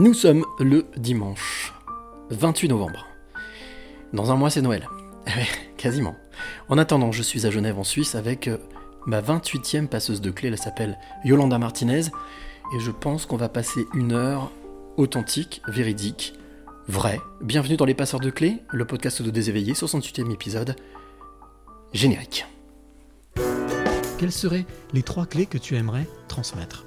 Nous sommes le dimanche 28 novembre. Dans un mois, c'est Noël. Eh quasiment. En attendant, je suis à Genève en Suisse avec euh, ma 28e passeuse de clés. Elle s'appelle Yolanda Martinez. Et je pense qu'on va passer une heure authentique, véridique, vraie. Bienvenue dans Les Passeurs de clés, le podcast de Déséveillé, 68e épisode. Générique. Quelles seraient les trois clés que tu aimerais transmettre?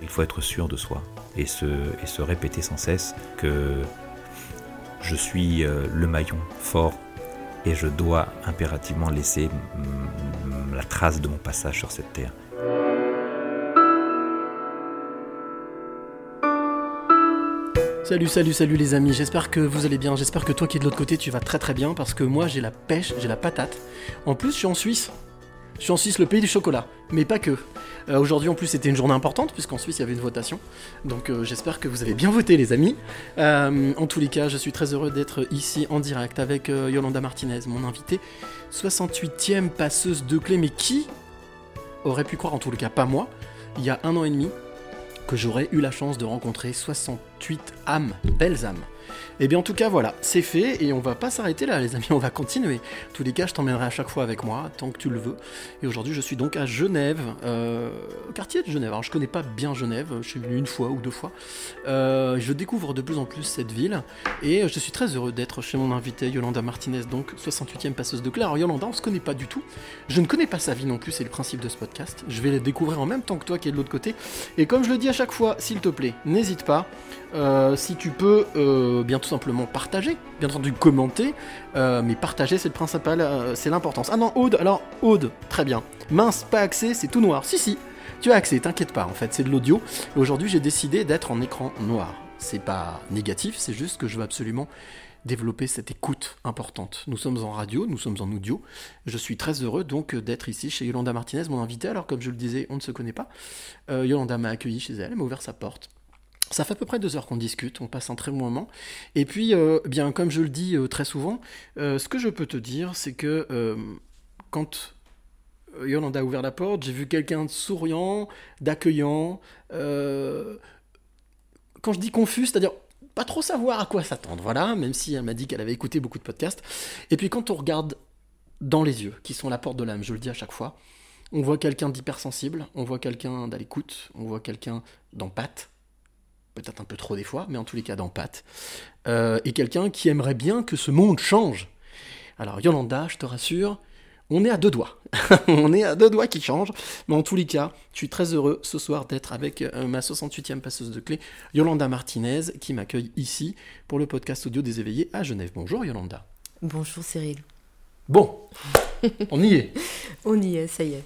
Il faut être sûr de soi et se, répéter sans cesse que je suis euh, le maillon fort et je dois impérativement laisser la trace de mon passage sur cette terre. Salut, salut, salut les amis, j'espère que vous allez bien, j'espère que toi qui es de l'autre côté tu vas très très bien parce que moi j'ai la pêche, j'ai la patate. En plus je suis en Suisse, je suis en Suisse, le pays du chocolat, mais pas que. Euh, Aujourd'hui en plus c'était une journée importante puisqu'en Suisse il y avait une votation, donc euh, j'espère que vous avez bien voté les amis. Euh, en tous les cas je suis très heureux d'être ici en direct avec Yolanda Martinez, mon invitée, 68e passeuse de clés, mais qui aurait pu croire, en tous les cas pas moi, il y a un an et demi, que j'aurais eu la chance de rencontrer 68 âmes, belles âmes. Et bien en tout cas voilà, c'est fait et on va pas s'arrêter là les amis, on va continuer. En tous les cas, je t'emmènerai à chaque fois avec moi, tant que tu le veux. Et aujourd'hui je suis donc à Genève, euh, quartier de Genève. Alors je connais pas bien Genève, je suis venu une fois ou deux fois. Euh, je découvre de plus en plus cette ville et je suis très heureux d'être chez mon invité Yolanda Martinez, donc 68e passeuse de clé. Alors Yolanda, on se connaît pas du tout. Je ne connais pas sa vie non plus, c'est le principe de ce podcast. Je vais la découvrir en même temps que toi qui es de l'autre côté. Et comme je le dis à chaque fois, s'il te plaît, n'hésite pas. Euh, si tu peux bien tout simplement partager, bien entendu commenter, euh, mais partager c'est le principal, euh, c'est l'importance. Ah non, Aude, alors Aude, très bien. Mince, pas accès, c'est tout noir. Si, si, tu as accès, t'inquiète pas, en fait, c'est de l'audio. Aujourd'hui, j'ai décidé d'être en écran noir. C'est pas négatif, c'est juste que je veux absolument développer cette écoute importante. Nous sommes en radio, nous sommes en audio. Je suis très heureux donc d'être ici chez Yolanda Martinez, mon invité. Alors comme je le disais, on ne se connaît pas. Euh, Yolanda m'a accueilli chez elle, elle m'a ouvert sa porte. Ça fait à peu près deux heures qu'on discute, on passe un très bon moment. Et puis, euh, bien comme je le dis euh, très souvent, euh, ce que je peux te dire, c'est que quand Yolanda a ouvert la porte, j'ai vu quelqu'un de souriant, d'accueillant. quand je dis confus, c'est-à-dire pas trop savoir à quoi s'attendre, voilà, même si elle m'a dit qu'elle avait écouté beaucoup de podcasts. Et puis quand on regarde dans les yeux, qui sont la porte de l'âme, je le dis à chaque fois, on voit quelqu'un d'hypersensible, on voit quelqu'un d'à l'écoute, on voit quelqu'un d'empathe, peut-être un peu trop des fois, mais en tous les cas d'empathe, euh, et quelqu'un qui aimerait bien que ce monde change. Alors Yolanda, je te rassure, on est à deux doigts. on est à deux doigts qui changent. Mais en tous les cas, je suis très heureux ce soir d'être avec euh, ma 68e passeuse de clé, Yolanda Martinez, qui m'accueille ici pour le podcast audio des éveillés à Genève. Bonjour Yolanda. Bonjour Cyril. Bon, on y est. On y est, ça y est.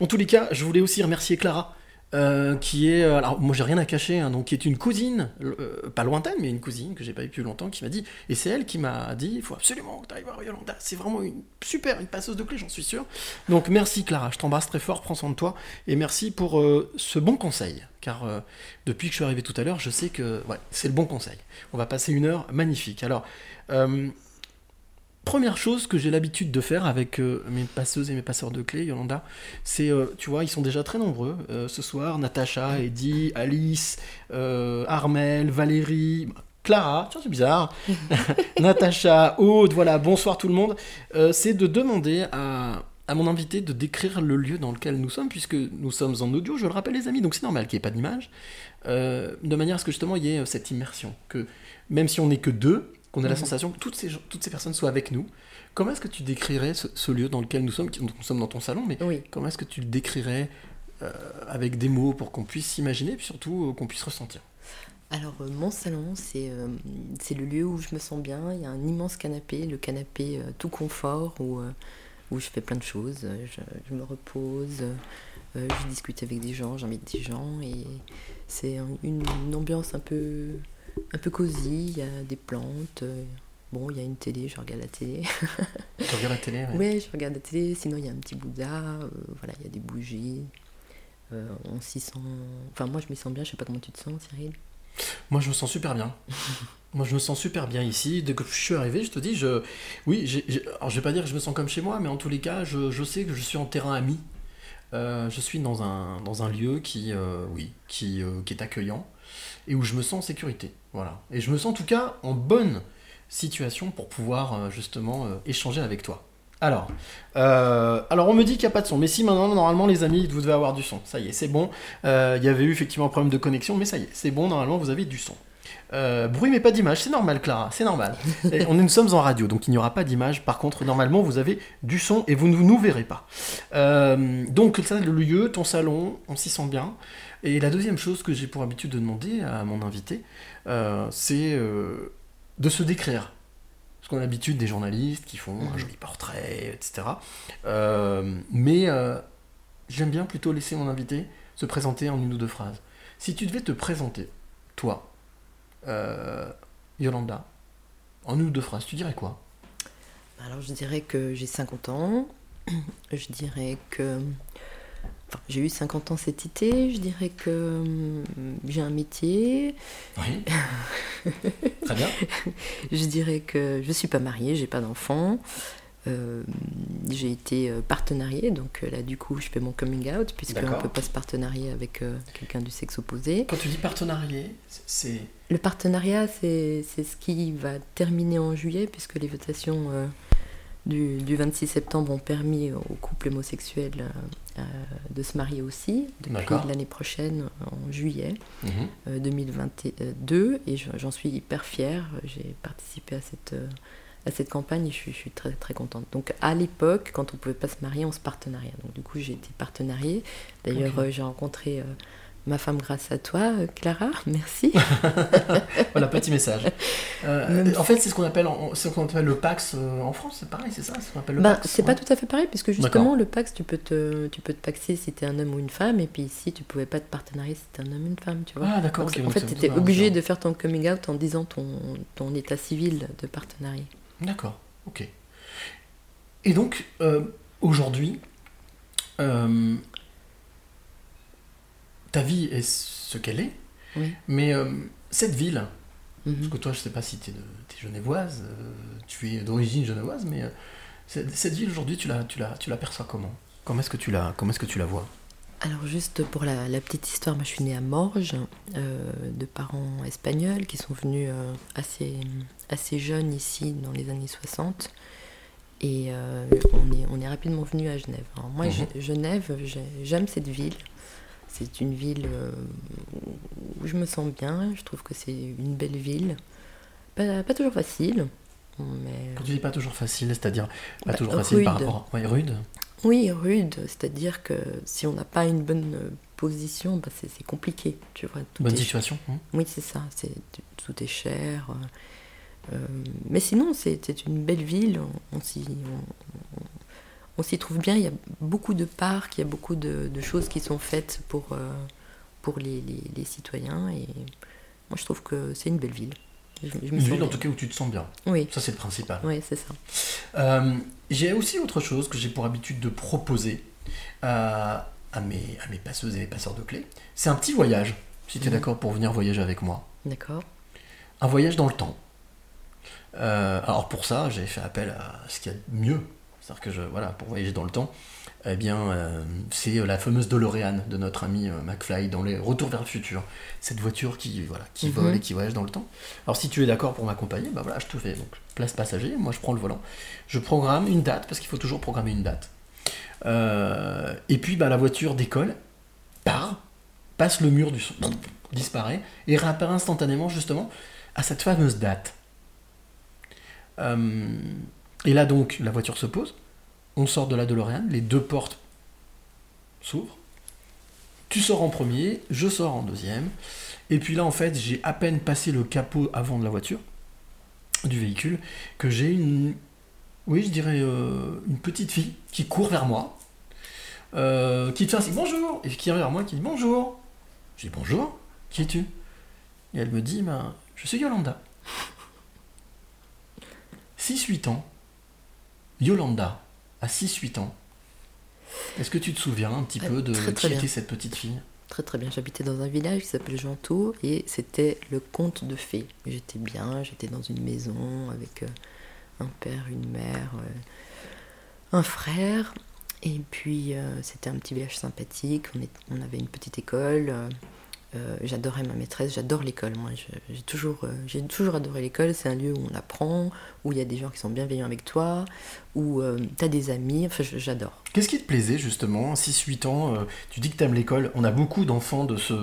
En tous les cas, je voulais aussi remercier Clara, euh, qui est, euh, alors moi j'ai rien à cacher, hein, donc qui est une cousine, euh, pas lointaine, mais une cousine que j'ai pas eu depuis longtemps, qui m'a dit, et c'est elle qui m'a dit, il faut absolument que tu ailles voir Yolanda, c'est vraiment une super, une passeuse de clé, j'en suis sûr. Donc merci Clara, je t'embrasse très fort, prends soin de toi, et merci pour ce bon conseil, car depuis que je suis arrivé tout à l'heure, je sais que ouais, c'est le bon conseil. On va passer une heure magnifique. Alors, Première chose que j'ai l'habitude de faire avec euh, mes passeuses et mes passeurs de clés, Yolanda, c'est, euh, tu vois, ils sont déjà très nombreux euh, ce soir. Natacha, Eddie, Alice, Armel, Valérie, Clara, tiens c'est bizarre, Natacha, Aude, voilà, bonsoir tout le monde. C'est de demander à, à mon invité de décrire le lieu dans lequel nous sommes, puisque nous sommes en audio, je le rappelle les amis, donc c'est normal qu'il n'y ait pas d'image, de manière à ce que justement il y ait cette immersion, que même si on n'est que deux, qu'on ait la Mhm. sensation que toutes ces, gens- toutes ces personnes soient avec nous. Comment est-ce que tu décrirais ce, ce lieu dans lequel nous sommes Nous sommes dans ton salon, mais Oui. comment est-ce que tu le décrirais euh, avec des mots pour qu'on puisse s'imaginer, et puis surtout euh, qu'on puisse ressentir? Alors, euh, mon salon, c'est le lieu où je me sens bien. Il y a un immense canapé, le canapé tout confort, où, où je fais plein de choses. Je, je me repose, je discute avec des gens, j'invite des gens. Et c'est un- une, une ambiance un peu, un peu cosy. Il y a des plantes, euh, Bon, il y a une télé, je regarde la télé. Tu regardes la télé ouais. Ouais, je regarde la télé. Sinon, il y a un petit Bouddha. euh, voilà, il y a des bougies. Euh, on s'y sent. Enfin, moi, je m'y sens bien. Je sais pas comment tu te sens, Cyril. Moi, je me sens super bien. moi, je me sens super bien ici. Dès que je suis arrivé, je te dis, je... oui, alors je vais pas dire que je me sens comme chez moi, mais en tous les cas, je, je sais que je suis en terrain ami. Euh, je suis dans un, dans un lieu qui, oui, qui, qui est accueillant et où je me sens en sécurité. Voilà. Et je me sens en tout cas en bonne situation pour pouvoir euh, justement euh, échanger avec toi. Alors, euh, alors on me dit qu'il n'y a pas de son, mais si maintenant normalement les amis vous devez avoir du son, ça y est, c'est bon. Il y avait eu effectivement un problème de connexion, mais ça y est, c'est bon, normalement vous avez du son. Euh, bruit mais pas d'image, c'est normal Clara, c'est normal. Et on, nous sommes en radio, donc il n'y aura pas d'image. Par contre, normalement vous avez du son et vous ne nous verrez pas. Euh, donc ça, le lieu, ton salon, on s'y sent bien. Et la deuxième chose que j'ai pour habitude de demander à mon invité, euh, c'est de se décrire. Parce qu'on a l'habitude des journalistes qui font un joli portrait, etc. Mais j'aime bien plutôt laisser mon invité se présenter en une ou deux phrases. Si tu devais te présenter, toi, euh, Yolanda, en une ou deux phrases, tu dirais quoi? Alors, je dirais que j'ai 50 ans. Je dirais que. Enfin, j'ai eu 50 ans cet été. Je dirais que hum, j'ai un métier. Oui. Très bien. Je dirais que je suis pas mariée, j'ai pas d'enfant. Euh, j'ai été euh, partenariée, donc euh, là du coup je fais mon coming out, puisqu'on ne peut pas se partenarier avec euh, quelqu'un du sexe opposé. Quand tu dis partenarié, c'est... Le partenariat, c'est ce qui va terminer en juillet, puisque les votations euh, du, du 26 septembre ont permis aux couples homosexuels de se marier aussi, depuis l'année prochaine, en juillet euh, 2022, et je- j'en suis hyper fière. J'ai participé à cette, à cette campagne et je suis, je suis très, très contente. Donc à l'époque, quand on ne pouvait pas se marier, on se partenariat. Donc du coup, j'ai été partenariée. D'ailleurs, euh, j'ai rencontré... euh, Ma femme grâce à toi, euh, Clara, merci. Voilà, petit message. Euh, en fait, c'est ce qu'on appelle, ce qu'on appelle le Pax en France, c'est pareil, c'est ça? C'est ce Pax c'est pas ouais. tout à fait pareil, puisque justement, le Pax, tu peux te, tu peux te paxer si t'es un homme ou une femme, et puis ici, tu pouvais pas te partenarier si t'es un homme ou une femme, tu vois. Ah, d'accord, en fait, tu étais vraiment obligé de faire ton coming out en disant ton, ton état civil de partenariat. D'accord, ok. Et donc, euh, aujourd'hui, euh, ta vie est ce qu'elle est, Oui. mais euh, cette ville, Mhm. parce que toi, je sais pas si tu es, genevoise, euh, tu es d'origine genevoise, mais cette, cette ville aujourd'hui, tu la, tu la, tu l'aperçois comment? Comment est-ce que tu la, comment est-ce que tu la vois? Alors juste pour la, la petite histoire, moi je suis née à Morges, de parents espagnols qui sont venus assez, assez jeunes ici dans les années 60. Et euh, on, est, on est rapidement venu à Genève. Alors moi, Mhm. Genève, j'ai- j'aime cette ville. C'est une ville euh, où je me sens bien. Je trouve que c'est une belle ville. Pas, pas toujours facile, mais Quand tu dis pas toujours facile, c'est-à-dire pas Bah, toujours facile par rapport. Ouais, rude. Oui, rude, c'est-à-dire que si on n'a pas une bonne euh, position, bah, c'est compliqué, tu vois. tout Bonne est- situation. hein. Oui, c'est ça, tout est cher. Euh, mais sinon, c'est une belle ville, on, on s'y on- trouve bien. Il y a beaucoup de parcs, il y a beaucoup de, de choses qui sont faites pour, euh, pour les, les- les citoyens. Et moi, je trouve que c'est une belle ville. Je- je me Une ville en bien. tout cas où tu te sens bien. Oui. Ça, c'est le principal. Oui, c'est ça. Euh, j'ai aussi autre chose que j'ai pour habitude de proposer à, à mes, à mes passeuses et mes passeurs de clés. C'est un petit voyage, si tu es Mhm. d'accord pour venir voyager avec moi. D'accord. Un voyage dans le temps. Euh, alors pour ça, j'ai fait appel à ce qu'il y a de mieux. C'est-à-dire que je, voilà, pour voyager dans le temps, eh bien, euh, c'est la fameuse DeLorean de notre ami euh, McFly dans les Retours vers le futur. Cette voiture qui, voilà, qui Mhm. vole et qui voyage dans le temps. Alors si tu es d'accord pour m'accompagner, bah voilà, je te fais donc place passager, moi je prends le volant. Je programme une date, parce qu'il faut toujours programmer une date. Euh, et puis bah, la voiture décolle, part, passe le mur du son, disparaît, et réapparaît instantanément justement à cette fameuse date. Euh, et là donc, la voiture se pose, on sort de la DeLorean, les deux portes s'ouvrent, tu sors en premier, je sors en deuxième, et puis là en fait j'ai à peine passé le capot avant de la voiture, du véhicule, que j'ai une, oui je dirais euh, une petite fille qui court vers moi, euh, qui fait ainsi bonjour, et qui arrive vers moi qui dit bonjour. Je dis bonjour, qui es-tu? Et elle me dit, ben, je suis Yolanda. 6-8 ans, Yolanda, à 6-8 ans, est-ce que tu te souviens un petit Euh, peu de très, très qui bien. était cette petite fille? Très très bien. J'habitais dans un village qui s'appelle Gentour et c'était le conte de fées. J'étais bien, j'étais dans une maison avec euh, un père, une mère, euh, un frère. Et puis euh, c'était un petit village sympathique. On, est- on avait une petite école. Euh, euh, j'adorais ma maîtresse, j'adore l'école. Moi, j'ai toujours, euh, j'ai toujours adoré l'école. C'est un lieu où on apprend, où il y a des gens qui sont bienveillants avec toi, où tu as des amis. Enfin, j'adore. Qu'est-ce qui te plaisait justement 6-8 ans, euh, tu dis que tu aimes l'école. On a beaucoup d'enfants de, ce,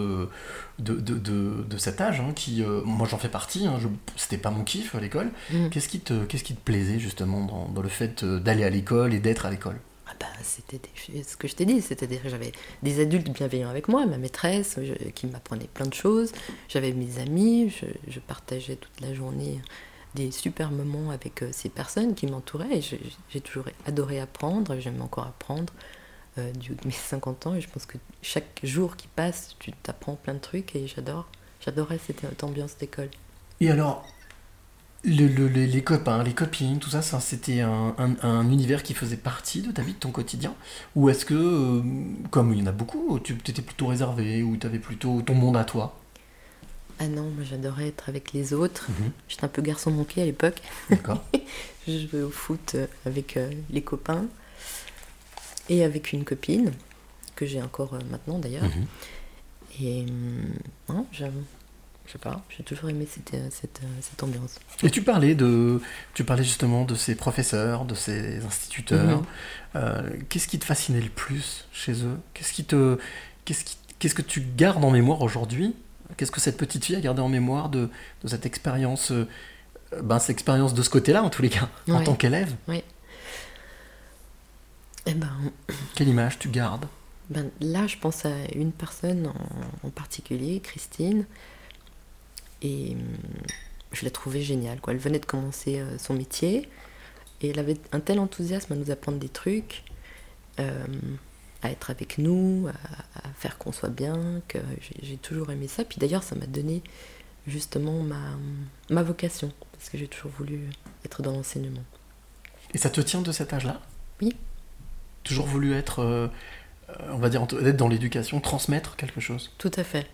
de, de, de- de cet âge hein, qui. euh, moi j'en fais partie, hein, je- c'était pas mon kiff à l'école. Mm. Qu'est-ce qui, te, qu'est-ce qui te plaisait justement dans, dans le fait euh, d'aller à l'école et d'être à l'école? Ah bah, c'était ce que je t'ai dit, c'est-à-dire que j'avais des adultes bienveillants avec moi, ma maîtresse qui m'apprenait plein de choses, j'avais mes amis, je, partageais toute la journée des super moments avec euh, ces personnes qui m'entouraient et j'ai toujours adoré apprendre, j'aime encore apprendre euh, du haut de mes 50 ans et je pense que chaque jour qui passe, tu t'apprends plein de trucs et j'adore, j'adorais cette, cette ambiance d'école. Et alors, le- le- les, les copains, les copines, tout ça, ça c'était un, un- un univers qui faisait partie de ta vie, de ton quotidien Ou est-ce que, euh, comme il y en a beaucoup, tu étais plutôt réservé ou tu avais plutôt ton monde à toi? Ah non, moi j'adorais être avec les autres. Mhm. J'étais un peu garçon manqué à l'époque. D'accord. je jouais au foot euh, avec euh, les copains et avec une copine que j'ai encore maintenant d'ailleurs. Mhm. Et hum, non, je, sais pas, j'ai toujours aimé cette, euh, cette, euh, cette ambiance. Et tu parlais de, tu parlais justement de ces professeurs, de ces instituteurs. Mhm. Euh, qu'est-ce qui te fascinait le plus chez eux? Qu'est-ce qui te, qu'est-ce qui, qu'est-ce que tu gardes en mémoire aujourd'hui? Qu'est-ce que cette petite fille a gardé en mémoire de, de cette expérience, euh, ben cette expérience de ce côté-là en tous les cas, en tant qu'élève? Eh ben, Quelle image tu gardes? ben, là, je pense à une personne en, en particulier, Christine. Et hum, je la trouvais géniale. Quoi. Elle venait de commencer euh, son métier et elle avait un tel enthousiasme à nous apprendre des trucs, euh, à être avec nous, à, à faire qu'on soit bien, que j'ai toujours aimé ça. Puis d'ailleurs, ça m'a donné justement ma, ma vocation, parce que j'ai toujours voulu être dans l'enseignement. Et ça te tient de cet âge-là? Oui. Toujours voulu être, euh, on va dire, être dans l'éducation, transmettre quelque chose? Tout à fait.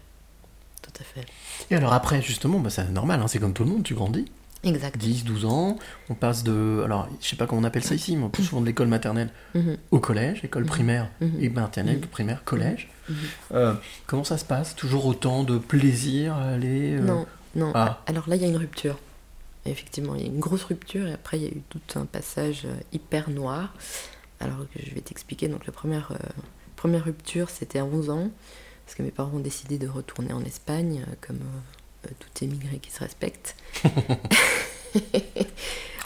Tout à fait. Et alors après, justement, bah, c'est normal, hein, c'est comme tout le monde, tu grandis. Exact. 10, 12 ans, on passe de. Alors, je sais pas comment on appelle ça ici, mais plus souvent de l'école maternelle Mhm. au collège, école Mhm. primaire Mhm. et maternelle, Mhm. primaire, collège. Euh, comment ça se passe? Toujours autant de plaisir à aller euh, Non, non. Ah. Alors là, il y a une rupture. Effectivement, il y a une grosse rupture et après, il y a eu tout un passage euh, hyper noir. Alors que je vais t'expliquer. Donc, la première, euh, première rupture, c'était à 11 ans, parce que mes parents ont décidé de retourner en Espagne, euh, comme euh, euh, tout émigré qui se respecte.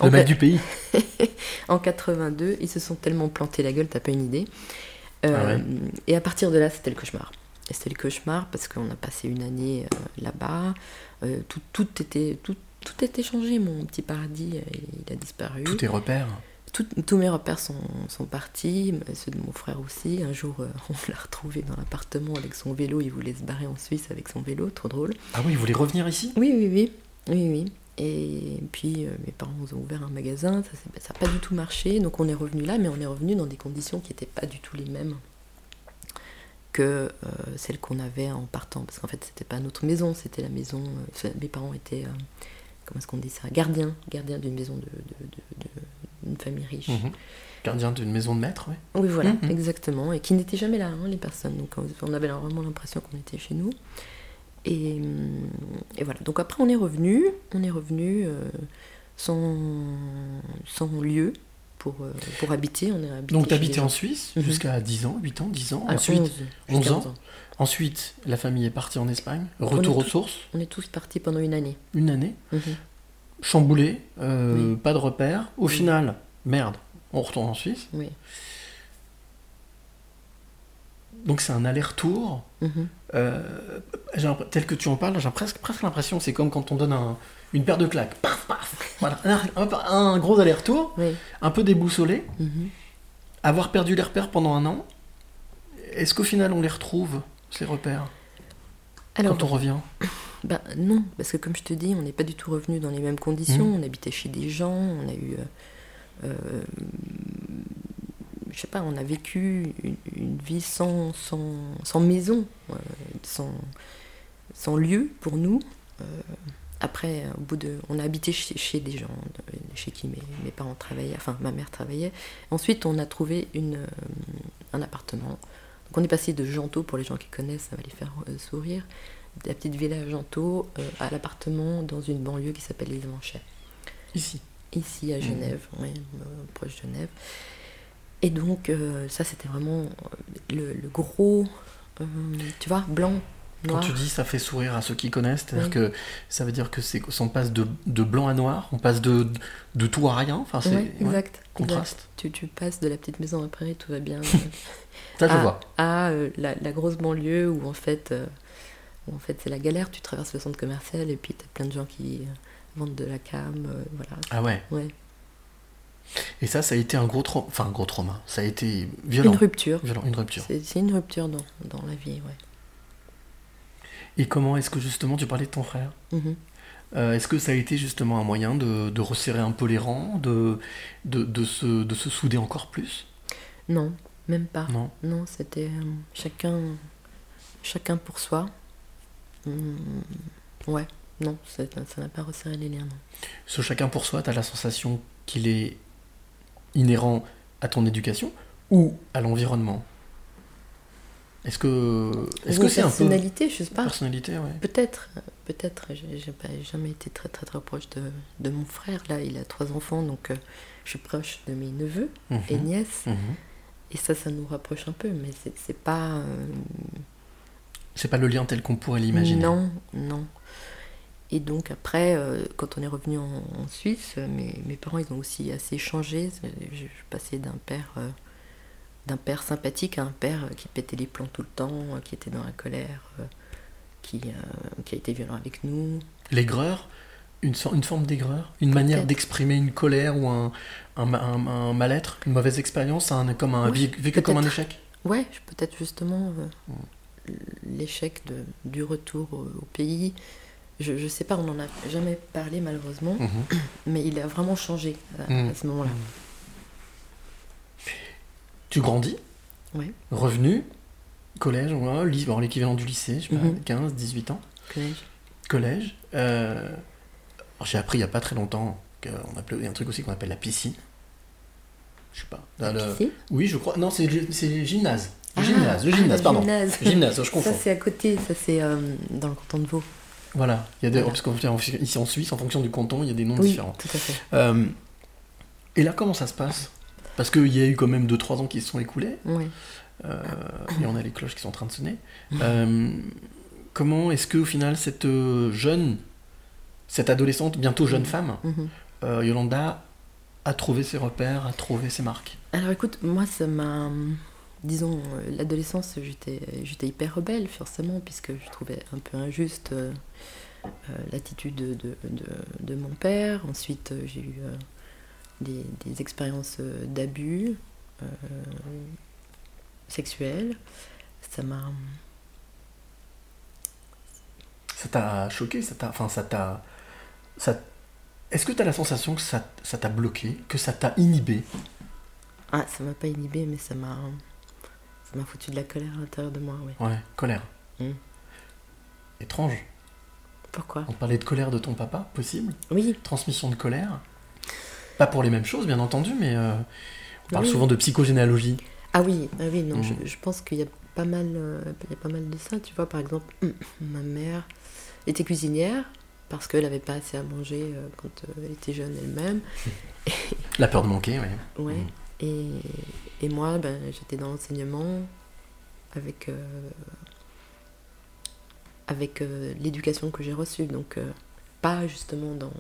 Le mec du pays. en 82, ils se sont tellement plantés la gueule, t'as pas une idée. Euh, Ah ouais. Et à partir de là, c'était le cauchemar. Et c'était le cauchemar parce qu'on a passé une année euh, là-bas. Euh, tout, tout, était, tout, tout était changé. Mon petit paradis, il a disparu. Tous tes repères. Tout- tous mes repères sont, sont partis, ceux de mon frère aussi. Un jour, euh, on l'a retrouvé dans l'appartement avec son vélo. Il voulait se barrer en Suisse avec son vélo, trop drôle. Ah oui, il voulait revenir ici? Oui, oui, oui. Oui, oui. Et puis, euh, mes parents ont ouvert un magasin, ça n'a pas du tout marché. Donc, on est revenu là, mais on est revenu dans des conditions qui n'étaient pas du tout les mêmes que euh, celles qu'on avait en partant. Parce qu'en fait, c'était pas notre maison, c'était la maison. mes parents étaient, comment est-ce qu'on dit ça? Gardiens, gardiens d'une maison de, de- de- de- d'une famille riche. Mhm. Gardien d'une maison de maître, oui. Oui, voilà, Mhm. exactement. Et qui n'étaient jamais là, hein, les personnes. Donc on- avait vraiment l'impression qu'on était chez nous. Et, et voilà. Donc après, on est revenu. On est revenu euh, sans, sans lieu pour, euh, pour habiter. On est habité Donc les en. Suisse Mhm. jusqu'à 10 ans, 8 ans, 10 ans. Ah, Ensuite, 11, 11 jusqu'à ans. 11 ans. Ensuite, la famille est partie en Espagne. Retour aux tous- sources, On est tous partis pendant une année. une année. Chamboulé, euh, Oui. pas de repères. Au Oui. final, merde, on retourne en Suisse. Oui. Donc c'est un aller-retour. Mhm. Euh, tel que tu en parles, j'ai presque, presque l'impression, c'est comme quand on donne un- une paire de claques. Paf, paf. Voilà, un, gros aller-retour, un peu déboussolé, Mhm. avoir perdu les repères pendant un an. Est-ce qu'au final on les retrouve, ces repères, Alors, quand on revient? Ben non, parce que comme je te dis, on n'est pas du tout revenu dans les mêmes conditions. Mhm. On habitait chez des gens, on a eu. euh, euh, je sais pas, on a vécu une, une vie sans, sans, sans maison, euh, sans, sans lieu pour nous. Euh, après, au bout de, on a habité chez, chez des gens, chez qui mes, mes parents travaillaient, enfin ma mère travaillait. Ensuite, on a trouvé une, un appartement. Donc on est passé de Janto, pour les gens qui connaissent, ça va les faire sourire, la petite villa à Janto euh, à l'appartement dans une banlieue qui s'appelle les Manchets. Ici. Ici à Genève, ouais, euh, proche de Genève. Et donc, euh, ça, c'était vraiment euh, le, le gros, euh, tu vois, blanc, Quand noir. tu dis ça fait sourire à ceux qui connaissent, c'est-à-dire Oui. que ça veut dire que c'est on passe de, de blanc à noir, on passe de, de tout à rien, enfin c'est ouais, exact. contraste. exact. Tu, tu passes de la petite maison à prairie, tout va bien. Ça je à, vois. à, euh, la, la grosse banlieue où en fait, en fait c'est la galère. Tu traverses le centre commercial et puis t'as plein de gens qui euh, vendent de la cam, euh, voilà. Ah ouais. Ouais. Et ça, ça a été un gros trauma, enfin un gros trauma. Ça a été violent. Une rupture. Violent, une rupture. C'est une rupture dans, dans la vie, ouais. Et comment est-ce que justement tu parlais de ton frère? Mhm. Euh, Est-ce que ça a été justement un moyen de, de resserrer un peu les rangs, de, de, de se, de se souder encore plus? Non, même pas. Non. Non, c'était euh, chacun, chacun pour soi. Hum, ouais, non, ça n'a pas resserré les liens. Non. Ce chacun pour soi, tu as la sensation qu'il est inhérent à ton éducation ou à l'environnement? Est-ce que est-ce Ou que c'est un peu personnalité, je sais pas. personnalité, ouais. Peut-être, peut-être. J'ai pas jamais été très très très proche de, de mon frère. Là, il a trois enfants, donc euh, je suis proche de mes neveux Mhm. et nièces. Mhm. Et ça, ça nous rapproche un peu, mais c'est c'est pas. euh, C'est pas le lien tel qu'on pourrait l'imaginer. Non, non. Et donc après, euh, quand on est revenu en, en Suisse, euh, mes, mes parents, ils ont aussi assez changé. Je, passée d'un père, euh, d'un père sympathique à un père qui pétait les plombs tout le temps, qui était dans la colère, euh, qui, qui a été violent avec nous. L'aigreur, une, forme d'aigreur, une manière d'exprimer une colère ou un, un, ma- un- un mal-être, une mauvaise expérience, un, comme un, Oui, vécu comme un échec? Ouais, peut-être justement euh, l'échec du retour au, au pays. Je, je sais pas, on n'en a jamais parlé malheureusement, Mhm. mais il a vraiment changé à, Mm. à ce moment-là. Tu grandis, Ouais. revenu, collège, bon, l'équivalent du lycée, je sais pas, Mhm. 15, 18 ans, Collège. collège. euh, J'ai appris il y a pas très longtemps qu'on appelait il y a un truc aussi qu'on appelle la piscine. Je sais pas. Le- Piscine? Oui, je crois. Non, c'est c'est gymnase. Le Ah, gymnase, le ah, gymnase, le pardon. gymnase. Gymnase, je confonds. Ça c'est à côté, ça c'est euh, dans le canton de Vaud. Voilà, il y a des, Voilà. parce qu'en fait, ici en Suisse, en fonction du canton, il y a des noms Oui, différents. tout à fait. Euh, et là, comment ça se passe? Parce qu'il y a eu quand même 2-3 ans qui se sont écoulés, euh, et on a les cloches qui sont en train de sonner. Comment est-ce que au final, cette jeune, cette adolescente, bientôt jeune femme, Mhm. Yolanda, a trouvé ses repères, a trouvé ses marques? Alors écoute, moi ça m'a. Disons, euh, l'adolescence, j'étais j'étais hyper rebelle, forcément, puisque je trouvais un peu injuste euh, euh, l'attitude de, de, de- de mon père. Ensuite, euh, j'ai eu euh, des, des expériences euh, d'abus euh, sexuels. Ça m'a. Ça t'a choqué Ça t'a, enfin, ça t'a, ça. Est-ce que tu as la sensation que ça, ça t'a bloqué, que ça t'a inhibé? Ah, ça m'a pas inhibé, mais ça m'a. Ça m'a foutu de la colère à l'intérieur de moi, oui. Ouais, colère. Mm. Étrange. Pourquoi? On parlait de colère de ton papa, possible? Oui. Transmission de colère? Pas pour les mêmes choses, bien entendu, mais euh, on parle Oui. souvent de psychogénéalogie. Ah oui, ah oui, non, Mhm. je, je pense qu'il y a pas mal, euh, il y a pas mal de ça. Tu vois, par exemple, ma mère était cuisinière parce qu'elle n'avait pas assez à manger euh, quand elle était jeune elle-même. La peur de manquer, oui. Ouais. Et, et moi, ben, j'étais dans l'enseignement avec, euh, avec euh, l'éducation que j'ai reçue. Donc, euh, pas justement dans,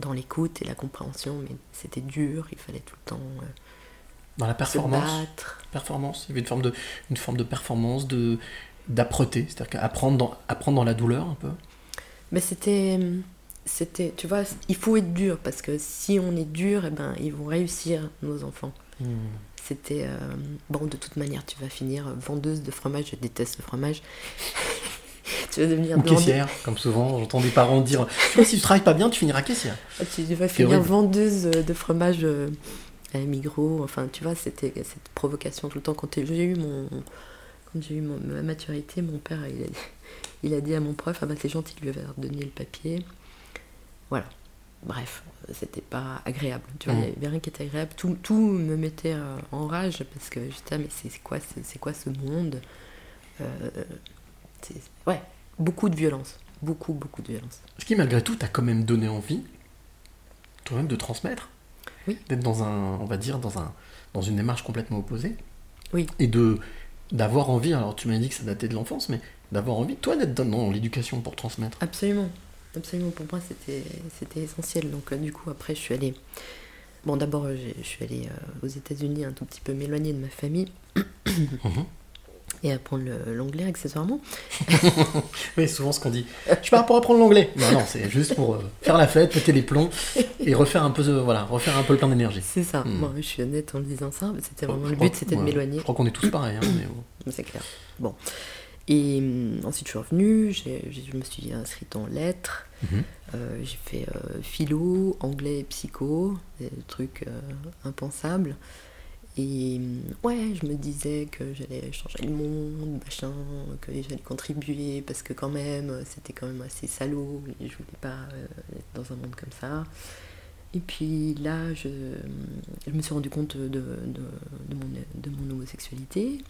dans l'écoute et la compréhension, mais c'était dur, il fallait tout le temps Dans la se performance. battre. Performance. Il y avait une forme de, une forme de performance, de d'âpreté, c'est-à-dire qu'apprendre dans, apprendre dans la douleur un peu. Mais c'était, c'était, tu vois, il faut être dur parce que si on est dur, eh ben, ils vont réussir, nos enfants. C'était, euh, bon, de toute manière, tu vas finir vendeuse de fromage, je déteste le fromage. tu vas devenir Ou caissière, comme souvent, j'entends des parents dire Tu vois, si tu travailles pas bien, tu finiras caissière. Ah, Tu vas finir horrible. vendeuse euh, de fromage euh, à Migros. Enfin, tu vois, c'était cette provocation tout le temps. Quand j'ai eu mon, quand j'ai eu mon- ma maturité, mon père, il a, il a dit à mon prof, ah bah c'est gentil de lui avoir donné le papier. Voilà. Bref, c'était pas agréable. Tu vois, il Mm. y avait rien qui était agréable. Tout, tout me mettait euh, en rage parce que j'étais, ah, mais c'est quoi, c'est quoi ce monde Euh, Ouais, beaucoup de violence. Beaucoup, beaucoup de violence. Ce qui, malgré tout, t'a quand même donné envie, toi-même, de transmettre. Oui. D'être dans un, on va dire, dans, un, dans une démarche complètement opposée. Oui. Et de d'avoir envie, alors tu m'as dit que ça datait de l'enfance, mais d'avoir envie, toi, d'être dans l'éducation pour transmettre. Absolument. Absolument, pour moi c'était c'était essentiel. Donc euh, du coup après je suis allée... Bon d'abord euh, je suis allée euh, aux États-Unis un tout petit peu m'éloigner de ma famille Mhm. et apprendre l'anglais accessoirement. Oui, souvent ce qu'on dit. Je pars pour apprendre l'anglais. Non, non, c'est juste pour euh, faire la fête, péter les plombs et refaire un peu, euh, voilà, refaire un peu le plein d'énergie. C'est ça. Hmm. Bon, je suis honnête en disant ça. C'était vraiment Je le but, c'était de m'éloigner. Je crois qu'on est tous pareils. hein, mais bon. C'est clair. Bon. Et hum, ensuite je suis revenue, je me suis inscrite en lettres. Mhm. Euh, j'ai fait euh, philo, anglais et psycho, des trucs euh, impensables. Et hum, ouais, je me disais que j'allais changer le monde, machin, que j'allais contribuer, parce que quand même, c'était quand même assez salaud, et je voulais pas être dans un monde comme ça. Et puis là, je, je me suis rendu compte de, de, de mon, de mon homosexualité.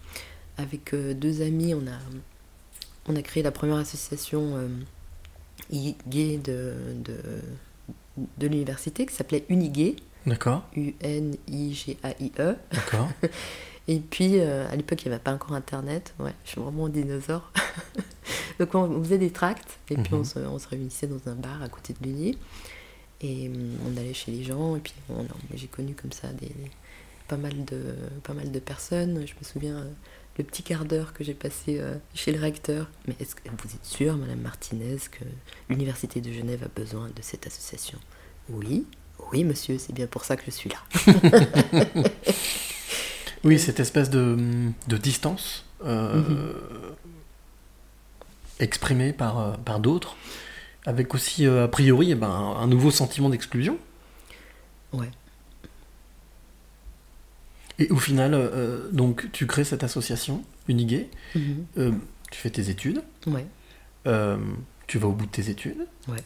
Avec euh, deux amis, on a, on a créé la première association euh, gay de, de, de l'université qui s'appelait Unigay, D'accord, U-N-I-G-A-I-E. d'accord. Et puis, euh, à l'époque, il n'y avait pas encore Internet. Ouais, je suis vraiment un dinosaure. Donc, on, on faisait des tracts, et puis Mhm. on, se, on se réunissait dans un bar à côté de l'Uni. Et hum, on allait chez les gens, et puis j'ai connu comme ça des, pas, mal de, pas mal de personnes. Je me souviens, le petit quart d'heure que j'ai passé euh, chez le recteur. Mais est-ce que vous êtes sûre, Madame Martinez, que l'Université de Genève a besoin de cette association? Oui, oui, monsieur, c'est bien pour ça que je suis là. Oui, cette espèce de, de distance euh, Mhm. exprimée par, euh, par d'autres, avec aussi, euh, a priori, eh ben, un nouveau sentiment d'exclusion. Ouais. Et au final, euh, donc, tu crées cette association, Unigay, Mhm. euh, tu fais tes études, Ouais. euh, tu vas au bout de tes études. Ouais.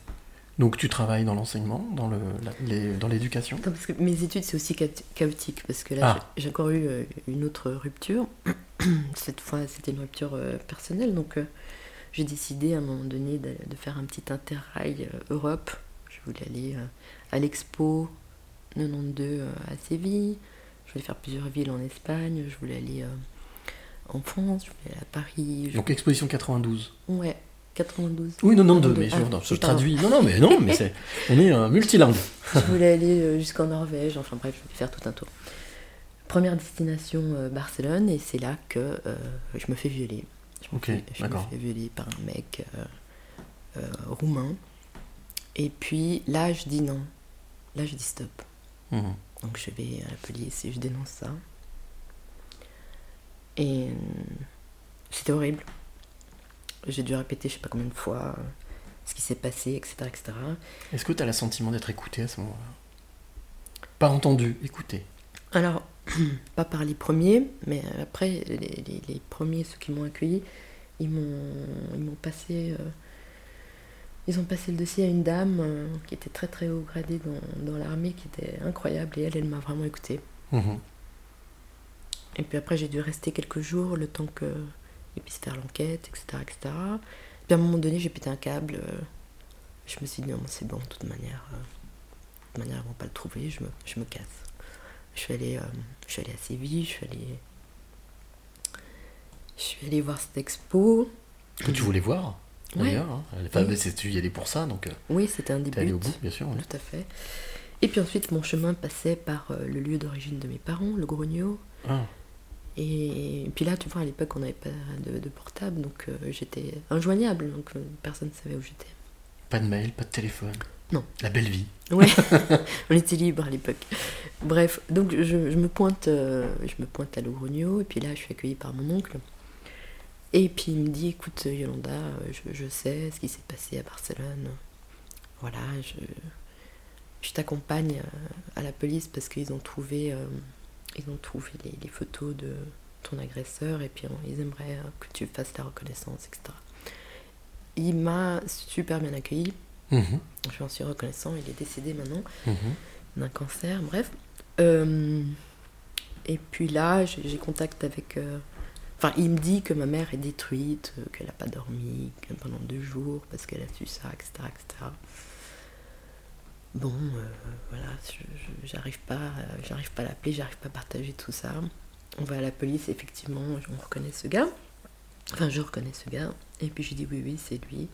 Donc tu travailles dans l'enseignement, dans le- l'éducation. Non, parce que mes études, c'est aussi cha- chaotique, parce que là, Ah. j'ai encore eu euh, une autre rupture. Cette fois, c'était une rupture euh, personnelle, donc euh, j'ai décidé à un moment donné de, de faire un petit interrail euh, Europe. Je voulais aller euh, à l'Expo 92 euh, à Séville, voulais faire plusieurs villes en Espagne, je voulais aller euh, en France, je voulais aller à Paris. je- Donc exposition 92. Ouais, 92. Oui, 92, mais je, Ah, non, je pardon. traduis. Non, non, mais non, mais c'est, on est un multilingue. Je voulais aller euh, jusqu'en Norvège, enfin bref, je voulais faire tout un tour. Première destination euh, Barcelone, et c'est là que euh, je me fais violer. Je me, Ok, fais, je me fais violer par un mec euh, euh, roumain. Et puis là, je dis non. Là, je dis stop. Mhm. Donc je vais à la police et je dénonce ça. Et euh, c'était horrible. J'ai dû répéter je sais pas combien de fois euh, ce qui s'est passé, etc. etc. Est-ce que tu as le sentiment d'être écouté à ce moment-là? Pas entendu, écouté? Alors, pas par les premiers, mais après, les, les- les premiers, ceux qui m'ont accueilli, ils m'ont, ils m'ont passé, euh, ils ont passé le dossier à une dame euh, qui était très très haut gradée dans, dans l'armée, qui était incroyable, et elle, elle m'a vraiment écoutée. Mhm. Et puis après, j'ai dû rester quelques jours, le temps qu'ils puissent faire l'enquête, etc., etc. Puis à un moment donné, j'ai pété un câble. euh, je me suis dit, non, c'est bon, de toute manière, euh, de toute manière, ils vont pas le trouver, je me, je me casse. Je suis allée, je suis allée à Séville, je suis allée, je suis allée voir cette expo. Que tu voulais voir, Ouais. d'ailleurs. hein. Enfin, Oui. tu y allais pour ça, donc euh, Oui, c'était un début. allé au bout, bien sûr. oui. Tout à fait. Et puis ensuite, mon chemin passait par euh, le lieu d'origine de mes parents, le Grogno. Ah. Et puis là, tu vois, à l'époque, on n'avait pas de, de portable, donc euh, j'étais injoignable, donc euh, personne ne savait où j'étais. Pas de mail, pas de téléphone. Non. La belle vie. Ouais, on était libre à l'époque. Bref, donc je, je me pointe, euh, je me pointe à Logrogno, et puis là, je suis accueillie par mon oncle. Et puis il me dit, écoute Yolanda, euh, je, je sais ce qui s'est passé à Barcelone. Voilà, je, je t'accompagne euh, à la police parce qu'ils ont trouvé, euh, ils ont trouvé les, les photos de ton agresseur et puis ils aimeraient que tu fasses la reconnaissance, etc. Il m'a super bien accueilli. Mhm. Je en suis reconnaissant. Il est décédé maintenant Mhm. d'un cancer, bref. Euh, et puis là, j'ai j'ai contact avec. euh, Enfin, il me dit que ma mère est détruite, euh, qu'elle n'a pas dormi pendant deux jours parce qu'elle a su ça, etc. etc. Bon, euh, voilà, j'arrive pas, euh, j'arrive pas à l'appeler, j'arrive pas à partager tout ça. On va à la police, effectivement, on reconnaît ce gars. Enfin, je reconnais ce gars. Et puis j'ai dit oui, oui, c'est lui.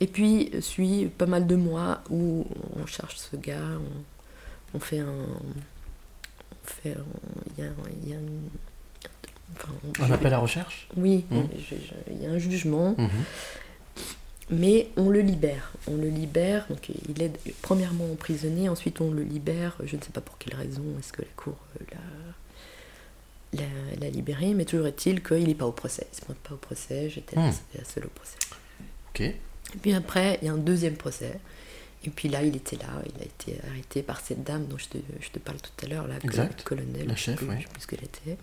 Et puis, suit pas mal de mois où on cherche ce gars, on, fait un. On fait. Il y a, y a enfin, on- Un appel à recherche Oui, je- il y a un jugement. Mhm. Mais on le libère. On le libère. Donc il est premièrement emprisonné, ensuite on le libère. Je ne sais pas pour quelle raison est-ce que la cour euh, l'a, l'a, l'a libéré, mais toujours est-il qu'il n'est pas au procès. Il ne se pointe pas au procès. J'étais la, la seule au procès. Ok. Et puis après, il y a un deuxième procès. Et puis là, il était là, il a été arrêté par cette dame dont je te, je te parle tout à l'heure, la Exact. colonel, La chef, je sais plus ce qu'elle était.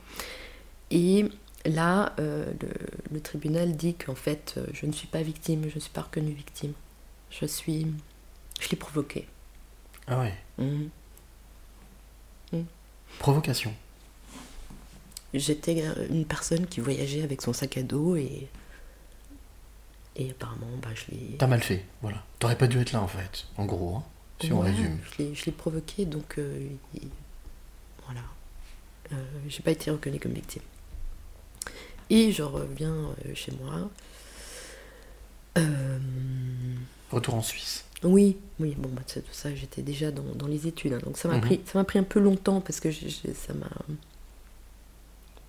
Et là, euh, le, le tribunal dit qu'en fait, euh, je ne suis pas victime, je ne suis pas reconnue victime. Je suis. Je l'ai provoqué. Ah ouais. Mhm. Provocation. J'étais euh, une personne qui voyageait avec son sac à dos et. Et apparemment, bah, je l'ai. T'as mal fait, voilà. T'aurais pas dû être là en fait, en gros, hein, si on résume. Je l'ai- je l'ai provoqué, donc euh, il- voilà. Euh, J'ai pas été reconnue comme victime. Et je reviens euh, chez moi. Euh, Retour en Suisse. oui, oui, bon, bah, tout ça, j'étais déjà dans, dans les études, hein, donc ça m'a Mhm. pris, ça m'a pris un peu longtemps parce que ça m'a,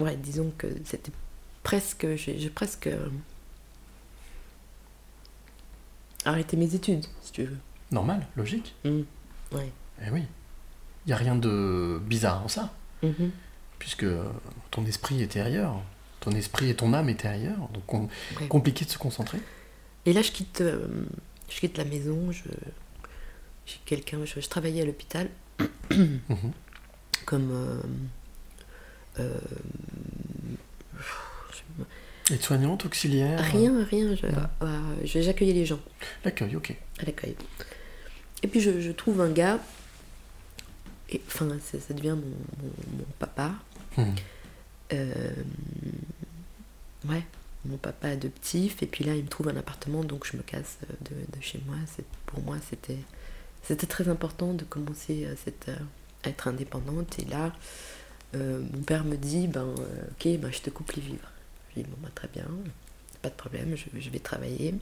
ouais, disons que c'était presque, j'ai presque euh, arrêté mes études, si tu veux. Normal, logique. Mm. Ouais. Eh oui. Y a rien de bizarre en ça, Mhm. puisque ton esprit était ailleurs. Ton esprit et ton âme étaient ailleurs, donc Ouais. compliqué de se concentrer. Et là, je quitte, euh, je quitte la maison. Je, j'ai quelqu'un. Je, je travaillais à l'hôpital Mhm. comme. euh, euh, Aide-soignante, auxiliaire. rien, rien. Je, euh, j'accueillais les gens L'accueil, ok. à l'accueil. Et puis je, je trouve un gars. Et enfin, ça, ça devient mon, mon- mon papa. Mhm. Euh, ouais, mon papa adoptif. Et puis là, il me trouve un appartement, donc je me casse euh, de, de chez moi. Pour moi, c'était, très important de commencer à, euh, être indépendante. Et là, mon père me dit, ben, ok, ben, je te coupe les vivres. Je dis, bon, ben, très bien, pas de problème, je, vais travailler.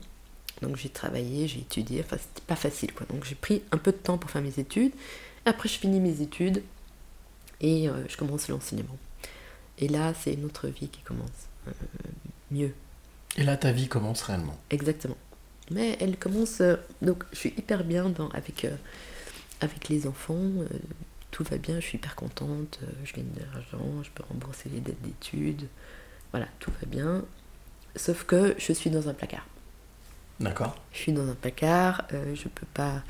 Donc j'ai travaillé, j'ai étudié, enfin c'était pas facile quoi. Donc j'ai pris un peu de temps pour faire mes études. Après je finis mes études et je commence l'enseignement. Et là c'est une autre vie qui commence. euh, mieux, Et là, ta vie commence réellement. exactement. Mais elle commence, euh, donc je suis hyper bien dans, avec, euh, avec les enfants. tout va bien, je suis hyper contente, je gagne de l'argent, je peux rembourser les dettes d'études. Voilà, tout va bien. Sauf que je suis dans un placard. D'accord Je suis dans un placard, je peux pas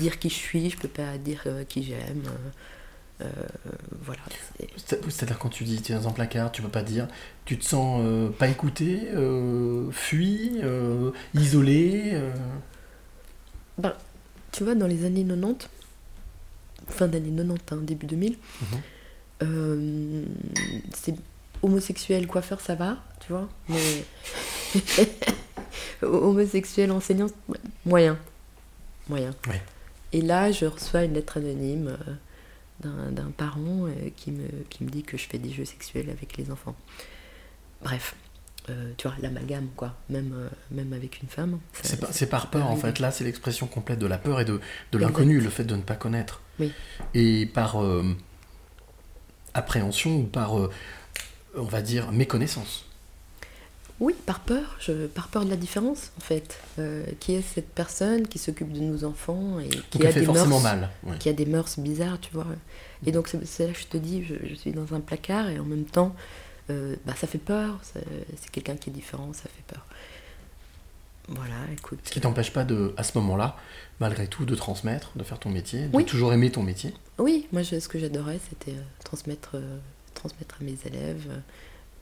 dire qui je suis, je peux pas dire qui j'aime. Euh, voilà. C'est-à-dire quand tu dis tu es dans un placard, tu peux pas dire, tu te sens euh, pas écouté, euh, fui, euh, isolé. Ben, tu vois, dans les années 90, fin d'année 90, hein, début 2000, Mhm. c'est homosexuel, coiffeur, ça va, tu vois, mais homosexuel, enseignant, moyen, moyen. Ouais. Et là, je reçois une lettre anonyme d'un- parent euh, qui, me, qui me dit que je fais des jeux sexuels avec les enfants. Bref, euh, tu vois, l'amalgame, quoi, même, euh, même avec une femme. C'est par peur en arriver. fait. Là, c'est l'expression complète de la peur et de, de l'inconnu, le fait de ne pas connaître. Oui. Et par appréhension ou par, on va dire, méconnaissance. Oui, par peur, je, par peur de la différence, en fait. Euh, qui est cette personne qui s'occupe de nos enfants et qui Donc a des mœurs, mal. ouais. qui a des mœurs bizarres, tu vois. Et donc c'est là que je te dis, je, je suis dans un placard et en même temps, euh, bah, ça fait peur. C'est quelqu'un qui est différent, ça fait peur. Voilà, écoute. Ce qui t'empêche pas de, à ce moment-là, malgré tout, de transmettre, de faire ton métier, de Oui. toujours aimer ton métier. Oui, moi je- ce que j'adorais c'était euh, transmettre, transmettre à mes élèves.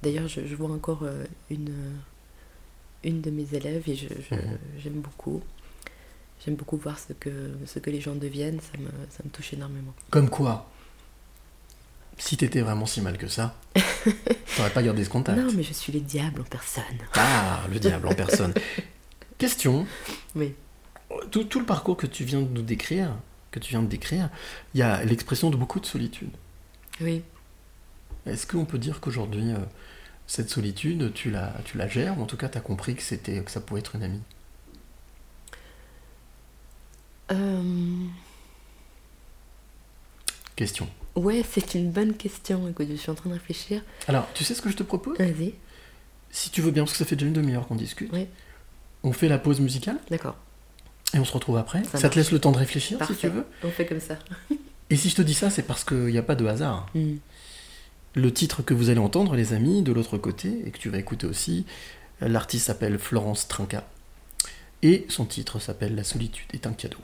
D'ailleurs, je, je vois encore euh, une, euh, une de mes élèves et je- je- j'aime beaucoup. J'aime beaucoup voir ce que, ce que les gens deviennent, ça me, ça me touche énormément. Comme quoi, si t'étais vraiment si mal que ça, t'aurais pas gardé ce contact. Non, mais je suis le diable en personne. Ah, le diable en personne. Question. Oui. Tout, tout le parcours que tu viens de nous décrire, que tu viens de décrire, il y a l'expression de beaucoup de solitude. Oui. Est-ce qu'on peut dire qu'aujourd'hui, euh, cette solitude, tu la, tu la gères, ou en tout cas, tu as compris que, c'était, que ça pouvait être une amie Euh, Question. Ouais, c'est une bonne question. Écoute, je suis en train de réfléchir. Alors, tu sais ce que je te propose? Vas-y. Si tu veux bien, parce que ça fait déjà une demi-heure qu'on discute, on fait la pause musicale D'accord. et on se retrouve après. Ça te laisse le temps de réfléchir, Parfait. si tu veux. On fait comme ça. Et si je te dis ça, c'est parce qu'il n'y a pas de hasard. Mm. Le titre que vous allez entendre, les amis, de l'autre côté, et que tu vas écouter aussi, l'artiste s'appelle Florence Trinca. Et son titre s'appelle La solitude est un cadeau.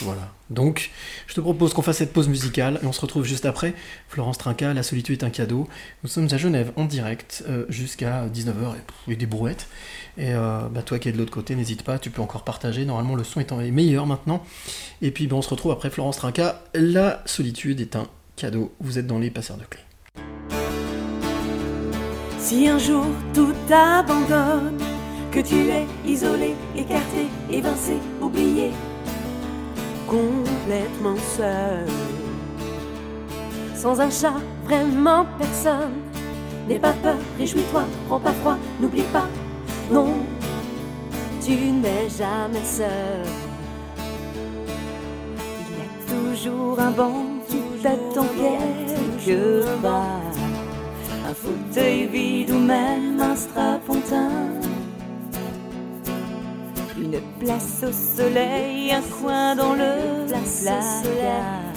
Voilà. Donc, je te propose qu'on fasse cette pause musicale et on se retrouve juste après. Florence Trinca, La solitude est un cadeau. Nous sommes à Genève en direct euh, jusqu'à 19h et des brouettes. Et euh, bah, toi qui es de l'autre côté, n'hésite pas, tu peux encore partager. Normalement, le son est meilleur maintenant. Et puis, ben, on se retrouve après Florence Trinca. La solitude est un cadeau. Vous êtes dans les passeurs de clés. Si un jour tout abandonne, que tu es isolé, écarté, évincé, oublié, complètement seul, sans un chat, vraiment personne, n'aie pas peur, réjouis-toi, prends pas froid, n'oublie pas, non, tu n'es jamais seul. Il y a toujours un banc qui t'attend quelque part. Un fauteuil vide ou même un strapontin. Une place au soleil, un coin dans le placard.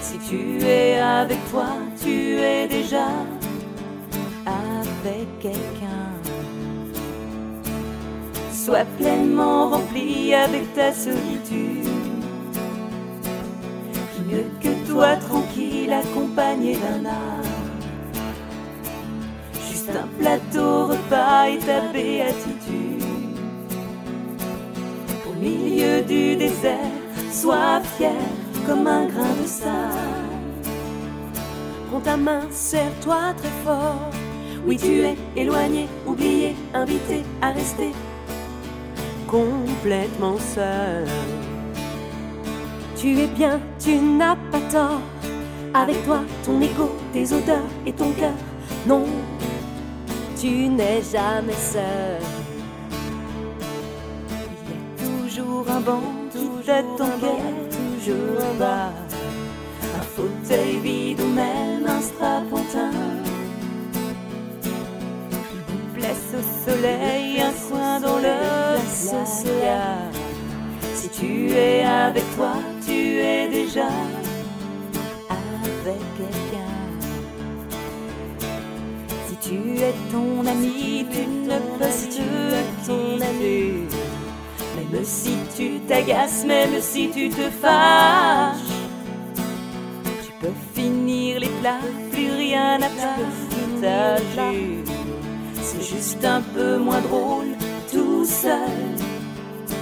Si tu es avec toi, tu es déjà avec quelqu'un. Sois pleinement rempli avec ta solitude. Qui mieux que toi, tranquille, accompagné d'un art. Juste un plateau repas et ta béatitude. Au milieu du désert, sois fier comme un grain de sable. Prends ta main, serre-toi très fort. Oui, tu es éloigné, oublié, invité à rester complètement seul. Tu es bien, tu n'as pas tort. Avec toi, ton ego, tes odeurs et ton cœur. Non, tu n'es jamais seul. Il y a toujours un banc qui t'attend toujours un bar. Un fauteuil vide ou même un strapontin. Une place au soleil, un coin dans le social. Si tu es avec toi, tu es déjà avec quelqu'un. Tu es ton ami, tu ne peux si tu es ton ami. Même si tu t'agaces, même si tu te fâches, tu peux finir les plats, plus rien à partager. C'est juste un peu moins drôle, tout seul,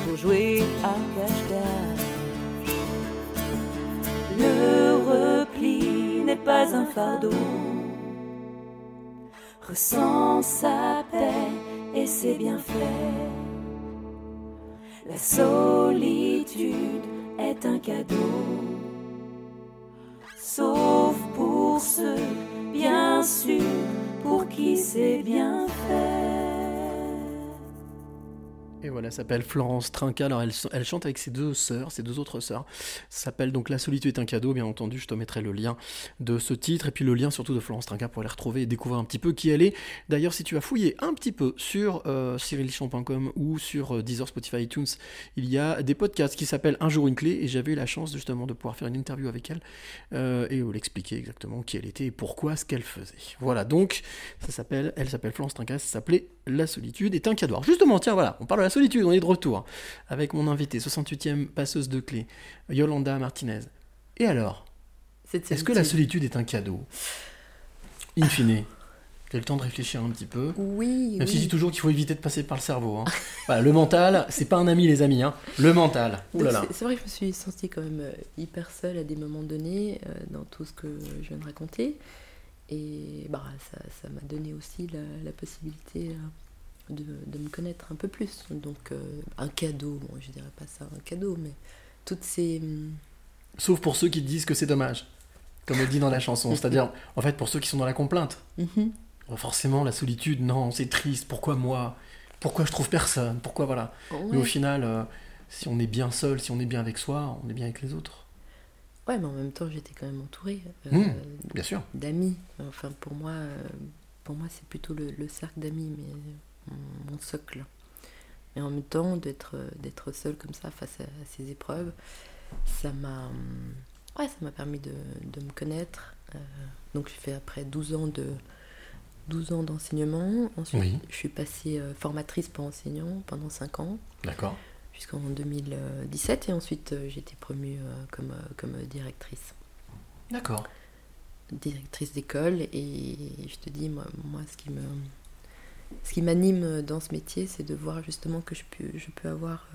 pour jouer à cache-cache. Le repli n'est pas un fardeau. Ressens sa paix et c'est bien fait. La solitude est un cadeau. Sauf pour ceux, bien sûr, pour qui c'est bien fait. Voilà, elle s'appelle Florence Trinca. Alors elle, chante avec ses deux sœurs, ses deux autres sœurs. S'appelle donc La solitude est un cadeau. Bien entendu, je te mettrai le lien de ce titre et puis le lien surtout de Florence Trinca pour les retrouver et découvrir un petit peu qui elle est. D'ailleurs, si tu as fouillé un petit peu sur euh, cyrillichamp.com ou sur euh, Deezer, Spotify, iTunes, il y a des podcasts qui s'appellent Un jour une clé et j'avais eu la chance justement de pouvoir faire une interview avec elle euh, et l'expliquer exactement qui elle était et pourquoi ce qu'elle faisait. Voilà, donc ça s'appelle, elle s'appelle Florence Trinca, ça s'appelait La solitude est un cadeau. Alors justement, tiens, voilà, on parle de la solitude, on est de retour avec mon invité, 68e passeuse de clé, Yolanda Martinez. Et alors Est-ce que la solitude est un cadeau? In fine. Tu as le temps de réfléchir un petit peu. Oui, Même si je dis toujours qu'il faut éviter de passer par le cerveau. hein. Voilà, le mental, c'est pas un ami, les amis. hein. Le mental. C'est vrai que je me suis sentie quand même euh, hyper seule à des moments donnés euh, dans tout ce que je viens de raconter. Et bah, ça ça m'a donné aussi la, la possibilité euh, de, de me connaître un peu plus. Donc euh, un cadeau, bon je dirais pas ça un cadeau, mais toutes ces... hum, Sauf pour ceux qui disent que c'est dommage. Comme elle dit dans la chanson. C'est-à-dire, en fait, pour ceux qui sont dans la complainte. mhm. Bon, forcément, la solitude, non, c'est triste. Pourquoi moi? Pourquoi je trouve personne? Pourquoi voilà Mais au final, euh, si on est bien seul, si on est bien avec soi, on est bien avec les autres. Ouais, mais en même temps, j'étais quand même entourée euh, Mmh, bien sûr. d'amis. Enfin, pour moi, euh, pour moi, c'est plutôt le, le cercle d'amis, mais mon, mon socle. Et en même temps, d'être euh, d'être seule comme ça face à, à ces épreuves, ça m'a ouais, ça m'a permis de, de me connaître. Euh, donc, j'ai fait après 12 ans de 12 ans d'enseignement. Ensuite, Oui. je suis passée euh, formatrice pour enseignant pendant 5 ans D'accord. Jusqu'en 2017 et ensuite euh, j'ai été promue euh, comme, euh, comme directrice. D'accord. Directrice d'école et je te dis, moi, moi ce qui me ce qui m'anime dans ce métier, c'est de voir justement que je peux, je peux avoir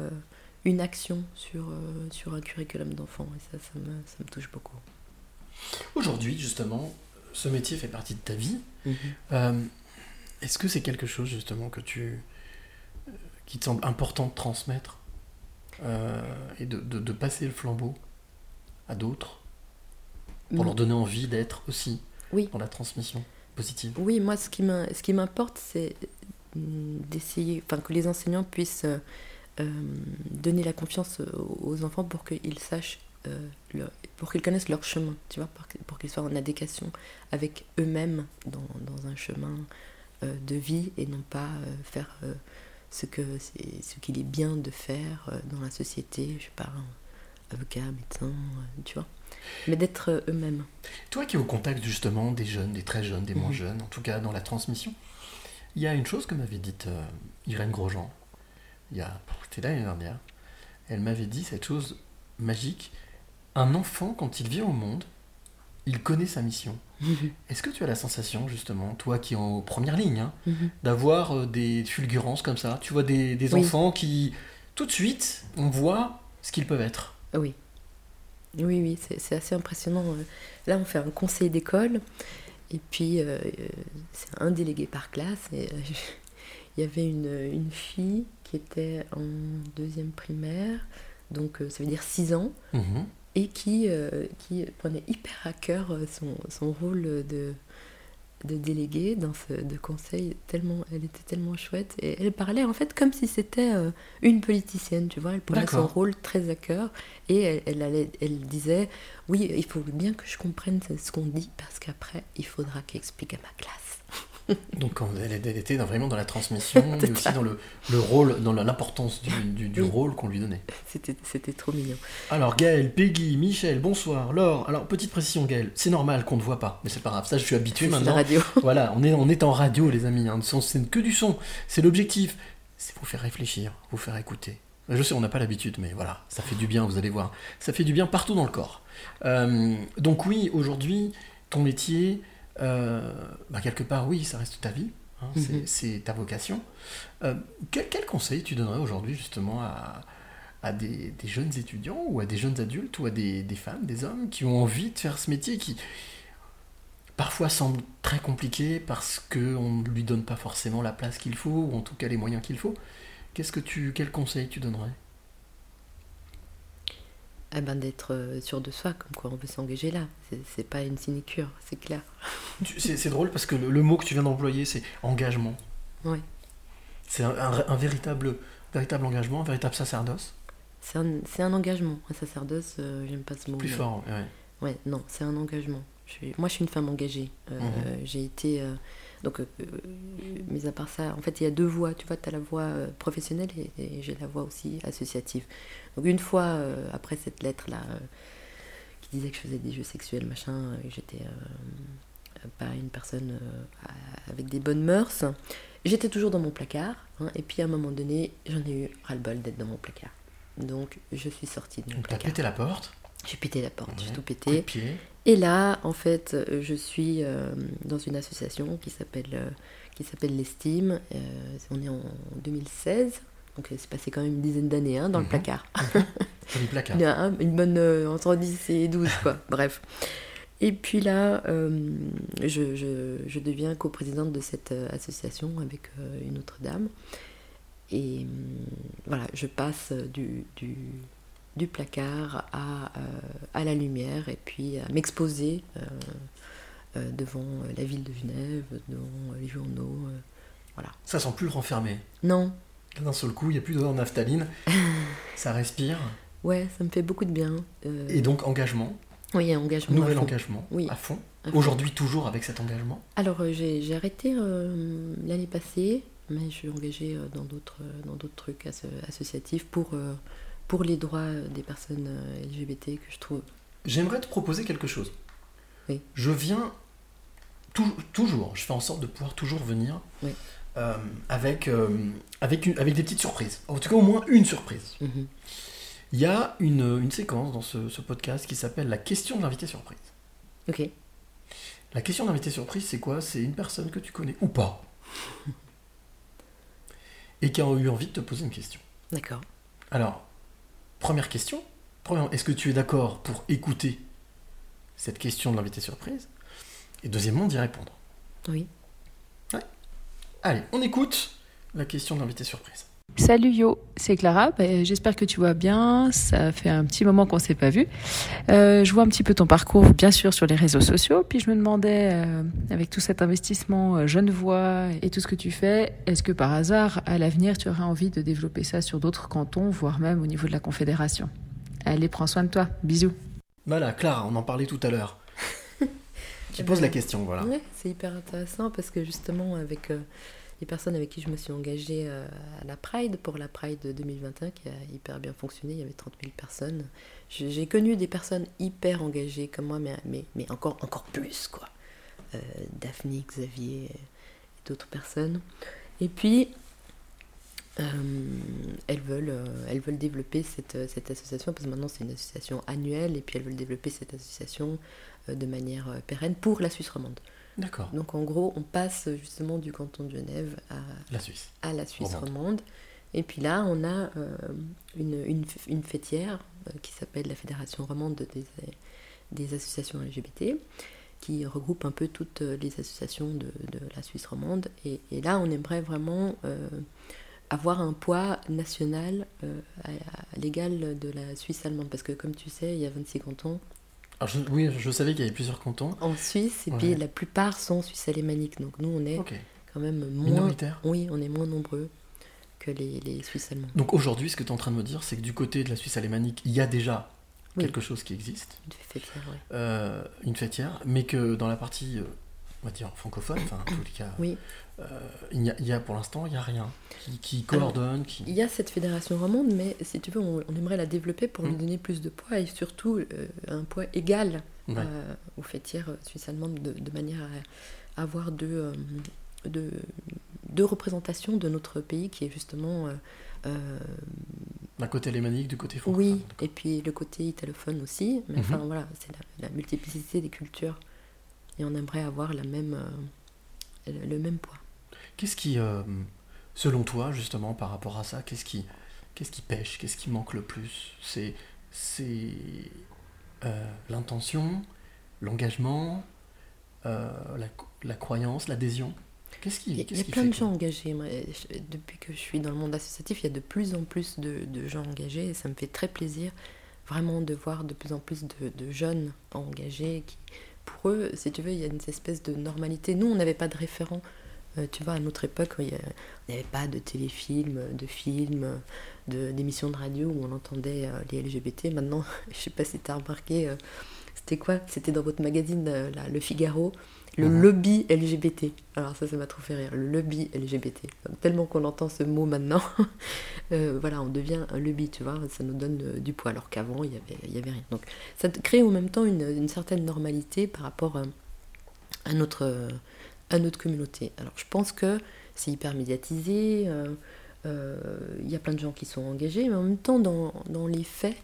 une action sur, sur un curriculum d'enfant et ça, ça me, ça me touche beaucoup. Aujourd'hui, justement, ce métier fait partie de ta vie. Mhm. Euh, Est-ce que c'est quelque chose, justement, que tu. qui te semble important de transmettre euh, et de, de- de passer le flambeau à d'autres pour Mm. leur donner envie d'être aussi Oui. dans la transmission positive Oui, moi, ce qui m'importe, c'est d'essayer, enfin, que les enseignants puissent euh, donner la confiance aux enfants pour qu'ils sachent, euh, pour qu'ils connaissent leur chemin, tu vois, pour, qu'ils soient en adéquation avec eux-mêmes dans, dans un chemin euh, de vie et non pas euh, faire ce que c'est ce qu'il est bien de faire euh, dans la société, je sais pas, avocat, médecin, euh, tu vois, mais d'être euh, eux-mêmes. Toi qui es au contact justement des jeunes, des très jeunes, des moins Mhm. jeunes, en tout cas dans la transmission, il y a une chose que m'avait dite euh, Irène Grosjean, il y a, c'était l'année dernière, elle m'avait dit cette chose magique, un enfant quand il vient au monde, il connaît sa mission. Est-ce que tu as la sensation justement, toi qui es en première ligne, hein, Mhm. d'avoir euh, des fulgurances comme ça? Tu vois des, des Oui. enfants qui, tout de suite, on voit ce qu'ils peuvent être. Oui. Oui, oui, c'est assez impressionnant. euh. Là, on fait un conseil d'école, et puis euh, c'est un délégué par classe. Et, euh, il y avait une, une fille qui était en deuxième primaire, donc euh, ça veut dire 6 ans, Mhm. Et qui, euh, qui prenait hyper à cœur euh, son, son rôle de, de déléguée dans ce de conseil. Tellement, elle était tellement chouette. Et elle parlait en fait comme si c'était euh, une politicienne, tu vois. Elle prenait son rôle très à cœur. Et elle, elle, allait- elle disait Oui, il faut bien que je comprenne ce qu'on dit parce qu'après, il faudra qu'elle explique à ma classe. Donc elle, elle était dans- vraiment dans la transmission, mais aussi ça. dans le, le rôle, dans l'importance du, du- du Oui. rôle qu'on lui donnait. C'était trop mignon. Alors Gaël, Peggy, Michel, bonsoir, Laure. Alors petite précision Gaël, c'est normal qu'on ne voit pas, mais c'est pas grave, ça je suis habitué C'est la maintenant. radio. Voilà, on est, on est en radio les amis, hein. C'est que du son, c'est l'objectif, c'est vous faire réfléchir, vous faire écouter. Je sais, on n'a pas l'habitude, mais voilà, ça fait du bien, vous allez voir. Ça fait du bien partout dans le corps. Euh, donc oui, aujourd'hui, ton métier, bah, quelque part, oui, ça reste ta vie, hein, c'est- Mhm. c'est ta vocation. Euh, quel, quel conseil tu donnerais aujourd'hui justement à, à des, des jeunes étudiants ou à des jeunes adultes ou à des, des femmes, des hommes qui ont envie de faire ce métier qui parfois semble très compliqué parce qu'on ne lui donne pas forcément la place qu'il faut ou en tout cas les moyens qu'il faut? Qu'est-ce que tu, quel conseil tu donnerais? Eh ben, d'être euh, sûr de soi, comme quoi on veut s'engager là. C'est- pas une sinécure, c'est clair. C'est drôle parce que le, le mot que tu viens d'employer, c'est engagement. Ouais. C'est un, un- un véritable Véritable engagement, véritable sacerdoce C'est un, un engagement. Un sacerdoce, euh, j'aime pas ce mot. Plus mais- fort, ouais. Ouais, non, c'est un engagement. Je suis- moi, je suis une femme engagée. Euh, Mhm. J'ai été. euh, donc, euh, mais à part ça, en fait, il y a deux voies. Tu vois, tu as la voie euh, professionnelle et, et j'ai la voie aussi associative. Donc, une fois euh, après cette lettre-là, euh, qui disait que je faisais des jeux sexuels, machin, et que j'étais pas une personne avec des bonnes mœurs, j'étais toujours dans mon placard. hein, et puis, à un moment donné, j'en ai eu ras-le-bol d'être dans mon placard. Donc, je suis sortie de mon Donc t'as placard. pété la porte, J'ai pété la porte, j'ai tout coup de pété. pied. Et là, en fait, euh, je suis euh, dans une association qui s'appelle euh, qui s'appelle l'Estime. On est en 2016, donc il s'est passé quand même une dizaine d'années hein, dans Mhm. le placard. Joli placard. Il y a un- une bonne entre 10 et 12, quoi. Bref. Et puis là, euh, je, je- je deviens coprésidente de cette association avec euh, une autre dame. Et voilà, je passe du, du, du placard à, euh, à la lumière et puis à m'exposer euh, euh, devant la ville de Genève, devant les journaux. voilà. Ça sent plus le renfermer. Non, D'un seul coup, il n'y a plus d'odeur de naphtaline. ça respire. ouais, ça me fait beaucoup de bien. euh, Et donc, engagement. oui, engagement. Nouvel engagement. Oui. À fond. Aujourd'hui, toujours avec cet engagement. Alors j'ai arrêté euh, l'année passée, mais je suis engagée dans d'autres dans d'autres trucs asso- associatifs pour, euh, pour les droits euh, des personnes euh, LGBT que je trouve. J'aimerais te proposer quelque chose. Oui. Je viens tou- toujours, je fais en sorte de pouvoir toujours venir Oui. euh, avec, euh, avec, une- avec des petites surprises. En tout cas, au moins une surprise. Mhm. Il y a une, une séquence dans ce, ce podcast qui s'appelle la question de l'invité surprise. Ok. La question d'invité surprise, c'est quoi? C'est une personne que tu connais ou pas et qui a eu envie de te poser une question. D'accord. Alors, première question. Est-ce que tu es d'accord pour écouter cette question de l'invité surprise? Et deuxièmement, d'y répondre. Oui. Allez, on écoute la question de l'invité surprise. Salut Yo, c'est Clara. Ben, J'espère que tu vas bien. Ça fait un petit moment qu'on s'est pas vu. Euh, je vois un petit peu ton parcours, bien sûr, sur les réseaux sociaux. Puis je me demandais, euh, avec tout cet investissement euh, jeune voix et tout ce que tu fais, est-ce que par hasard, à l'avenir, tu aurais envie de développer ça sur d'autres cantons, voire même au niveau de la Confédération? Allez, prends soin de toi. Bisous. Voilà, Clara, on en parlait tout à l'heure. tu poses ben, la question, voilà. Ouais, c'est hyper intéressant parce que justement, avec euh, les personnes avec qui je me suis engagée euh, à la Pride, pour la Pride 2021, qui a hyper bien fonctionné, il y avait 30 000 personnes. J'ai connu des personnes hyper engagées comme moi, mais, mais, encore, encore plus, quoi. Euh, Daphné, Xavier et d'autres personnes. Et puis, euh, elles, veulent, euh, elles veulent développer cette, cette association, parce que maintenant c'est une association annuelle, et puis elles veulent développer cette association de manière pérenne pour la Suisse romande. D'accord. Donc en gros, on passe justement du canton de Genève à La Suisse. à la Suisse Romande. romande. Et puis là, on a euh, une, une, une fêtière euh, qui s'appelle la Fédération romande des, des associations LGBT, qui regroupe un peu toutes euh, les associations de, de la Suisse romande. Et, et là, on aimerait vraiment euh, avoir un poids national à, à l'égal de la Suisse allemande. Parce que comme tu sais, il y a 26 cantons Alors, je- oui, je savais qu'il y avait plusieurs cantons. en Suisse, et Ouais. puis la plupart sont suisses alémaniques. Donc nous, on est quand même moins... Oui, on est moins nombreux que les, les Suisses allemands. Donc aujourd'hui, ce que tu es en train de me dire, c'est que du côté de la Suisse alémanique, il y a déjà Oui. quelque chose qui existe, Une fêtière, ouais. euh, une fêtière, mais que dans la partie, euh, on va dire, francophone, enfin, en tous les cas, Oui. Euh, il, y a, il y a pour l'instant, il n'y a rien qui, coordonne, qui... Il y a cette fédération romande, mais si tu veux, on, on aimerait la développer pour lui Mm. donner plus de poids et surtout euh, un poids égal Ouais. euh, aux fêtières suisses-allemandes de, de manière à avoir deux, euh, deux, deux représentations de notre pays qui est justement. euh, euh, D'un côté alémanique, du côté francophone. oui, et puis le côté italophone aussi. Mais Mhm. enfin voilà, c'est la, la multiplicité des cultures. Et on aimerait avoir la même, euh, le, le même poids. Qu'est-ce qui, euh, selon toi, justement, par rapport à ça, qu'est-ce qui, qu'est-ce qui pêche Qu'est-ce qui manque le plus? C'est, c'est euh, l'intention, l'engagement, euh, la, la croyance, l'adhésion? Qu'est-ce qui, Il y a, y plein de gens engagés. Moi, je- depuis que je suis dans le monde associatif, il y a de plus en plus de, de gens engagés et ça me fait très plaisir vraiment de voir de plus en plus de, de jeunes engagés qui, pour eux, si tu veux, il y a une espèce de normalité. Nous, on n'avait pas de référent Euh, tu vois, à notre époque, il n'y avait pas de téléfilms, de films, d'émissions de, radio où on entendait euh, les LGBT. Maintenant, je sais pas si tu as remarqué, euh, c'était quoi? C'était dans votre magazine, euh, là, Le Figaro, le Mhm. lobby LGBT. Alors ça, ça m'a trop fait rire, le lobby LGBT. Tellement qu'on entend ce mot maintenant, euh, voilà, on devient un lobby, tu vois, ça nous donne euh, du poids, alors qu'avant, il n'y avait, y avait rien. Donc ça crée en même temps une, une certaine normalité par rapport euh, à, notre, euh, à notre communauté. Alors je pense que c'est hyper médiatisé, euh, euh, il y a plein de gens qui sont engagés, mais en même temps, dans, dans les faits,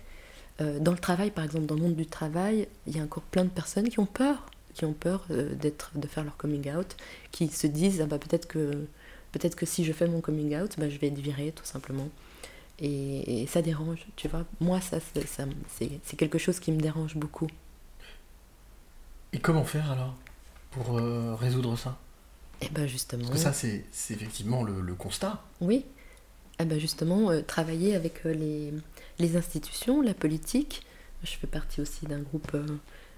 euh, dans le travail, par exemple, dans le monde du travail, il y a encore plein de personnes qui ont peur, qui ont peur d'être, de faire leur coming out, qui se disent ah bah peut-être que peut-être que si je fais mon coming out, bah, je vais être virée tout simplement. Et, ça dérange, tu vois. Moi, ça, c'est quelque chose qui me dérange beaucoup. Et comment faire alors? Pour euh, résoudre ça Et ben justement. Parce que ça, c'est c'est effectivement le, le constat. Oui. Eh ben justement, euh, travailler avec euh, les, les institutions, la politique. Je fais partie aussi d'un groupe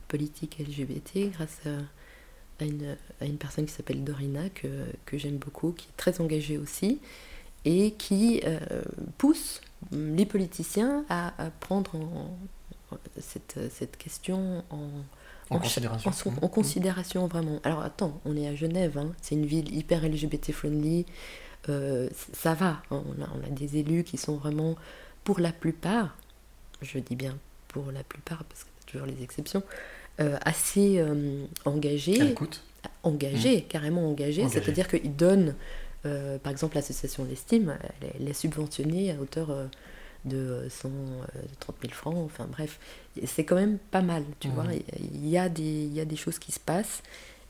politique LGBT grâce à, à une, à une personne qui s'appelle Dorina, que, que j'aime beaucoup, qui est très engagée aussi, et qui pousse les politiciens à, à prendre en- en- cette, cette question en, En considération. en en considération, vraiment. Alors attends, on est à Genève, hein, c'est une ville hyper LGBT friendly, euh, ça va, hein, on, a, on a des élus qui sont vraiment, pour la plupart, je dis bien pour la plupart, parce que c'est toujours les exceptions, euh, assez euh, engagés. À l'écoute. Engagés, carrément engagés, Engagés. c'est-à-dire qu'ils donnent, par exemple, l'association L'Estime, elle, est- elle est subventionnée à hauteur de 130 000 francs, enfin bref, c'est quand même pas mal, tu vois, il y, a des, il y a des choses qui se passent,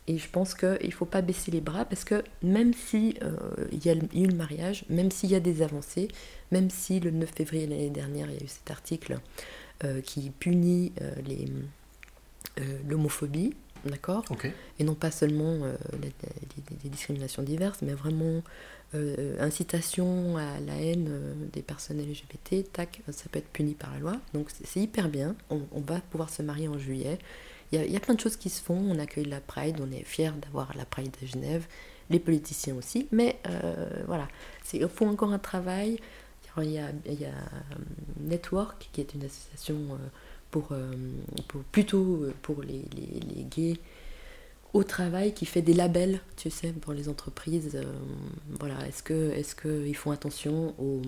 et je pense qu'il ne faut pas baisser les bras, parce que même si euh, il y a eu le mariage, même s'il y a des avancées, même si le 9 février l'année dernière, il y a eu cet article euh, qui punit euh, l'homophobie, d'accord. Et non pas seulement euh, les, les- les discriminations diverses, mais vraiment euh, incitation à la haine euh, des personnes LGBT, tac, ça peut être puni par la loi. Donc c'est hyper bien, on, on va pouvoir se marier en juillet. Il y, a, il y a plein de choses qui se font, on accueille la Pride, on est fiers d'avoir la Pride de Genève, les politiciens aussi, mais euh, voilà, il faut encore un travail. Il y a, il y a euh, Network, qui est une association euh, pour, euh, pour- plutôt euh, pour les, les- les gays au travail, qui fait des labels, tu sais, pour les entreprises. euh, voilà, est-ce que est-ce qu'ils font attention aux,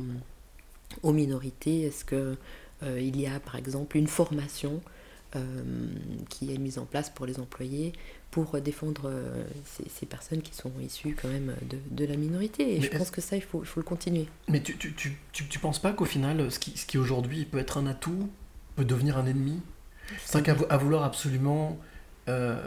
aux minorités? Est-ce que euh, il y a par exemple une formation euh, qui est mise en place pour les employés pour défendre ces, ces personnes qui sont issues quand même de, de la minorité? Et Mais je pense que ça, il faut, il faut le continuer. Mais tu, tu, tu, tu, tu penses pas qu'au final, ce qui, ce qui aujourd'hui peut être un atout peut devenir un ennemi C'est qu'à vouloir absolument euh,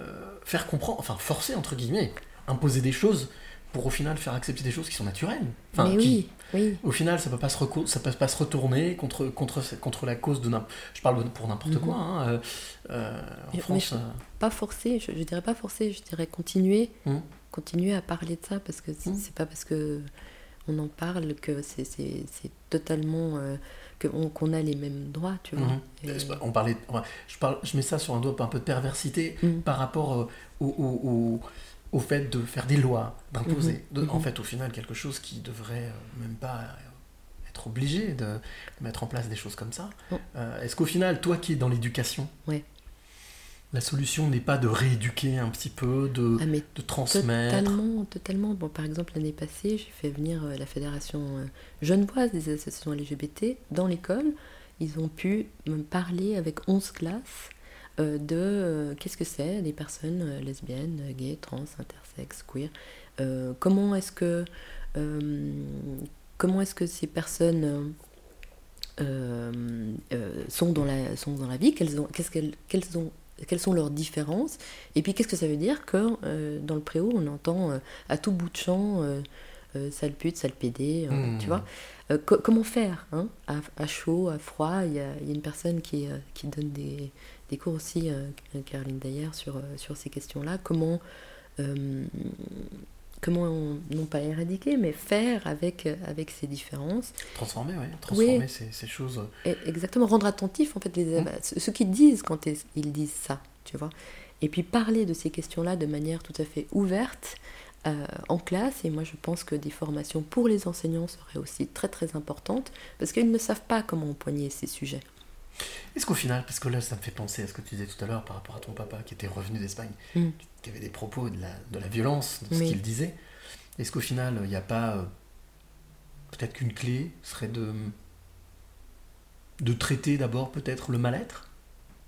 faire comprendre, enfin forcer entre guillemets, imposer des choses pour au final faire accepter des choses qui sont naturelles. Enfin, Mais qui- oui, oui. Au final, ça peut pas se reco- ça peut pas se retourner contre contre contre la cause de n'im- je parle pour n'importe Mhm. quoi. hein, euh, euh, en Mais- France, Pas forcer, je, je dirais pas forcer, je dirais continuer, Mhm. continuer à parler de ça parce que c'est c'est pas parce que on en parle que c'est totalement euh, qu'on a les mêmes droits, tu vois. Mhm. Et- On parlait, je, parle, je mets ça sur un doigt un peu de perversité Mhm. par rapport euh, au, au- au- au fait de faire des lois, d'imposer. Mhm. De- En fait, au final, quelque chose qui devrait euh, même pas euh, être obligé de, mettre en place des choses comme ça. Euh, Est-ce qu'au final, toi qui es dans l'éducation, Ouais. La solution n'est pas de rééduquer un petit peu, de, Ah, de transmettre Totalement, totalement. Bon, par exemple, l'année passée, j'ai fait venir euh, la fédération euh, genevoise des associations LGBT dans l'école. Ils ont pu me parler avec 11 classes euh, de euh, qu'est-ce que c'est des personnes lesbiennes, gays, trans, intersexes, queer. Euh, comment est-ce que euh, comment est-ce que ces personnes sont dans la sont dans la vie? Quelles ont qu'est-ce qu'elles quelles ont quelles sont leurs différences et puis qu'est-ce que ça veut dire que euh, dans le préau on entend euh, à tout bout de champ euh, euh, sale pute, sale pédé, Hmm. tu vois co- comment faire hein à, à chaud, à froid il y, a, il y a une personne qui, qui donne des, des cours aussi, Caroline d'ailleurs, sur, sur ces questions-là. Comment, comment on- non pas éradiquer, mais faire avec, euh, avec ces différences. transformer, ouais, transformer Oui. ces, ces choses. Et- Exactement, rendre attentif en fait les, Mm. bah, ceux ceux qui disent quand ils ils disent ça, tu vois. Et puis parler de ces questions-là de manière tout à fait ouverte euh, en classe. Et moi, je pense que des formations pour les enseignants seraient aussi très très importantes parce qu'ils ne savent pas comment empoigner ces sujets. Est-ce qu'au final, parce que là, ça me fait penser à ce que tu disais tout à l'heure par rapport à ton papa qui était revenu d'Espagne, Mm. qui avait des propos de la, de la violence, de ce Oui. qu'il disait. Est-ce qu'au final, il n'y a pas. euh, peut-être qu'une clé serait de. de traiter d'abord peut-être le mal-être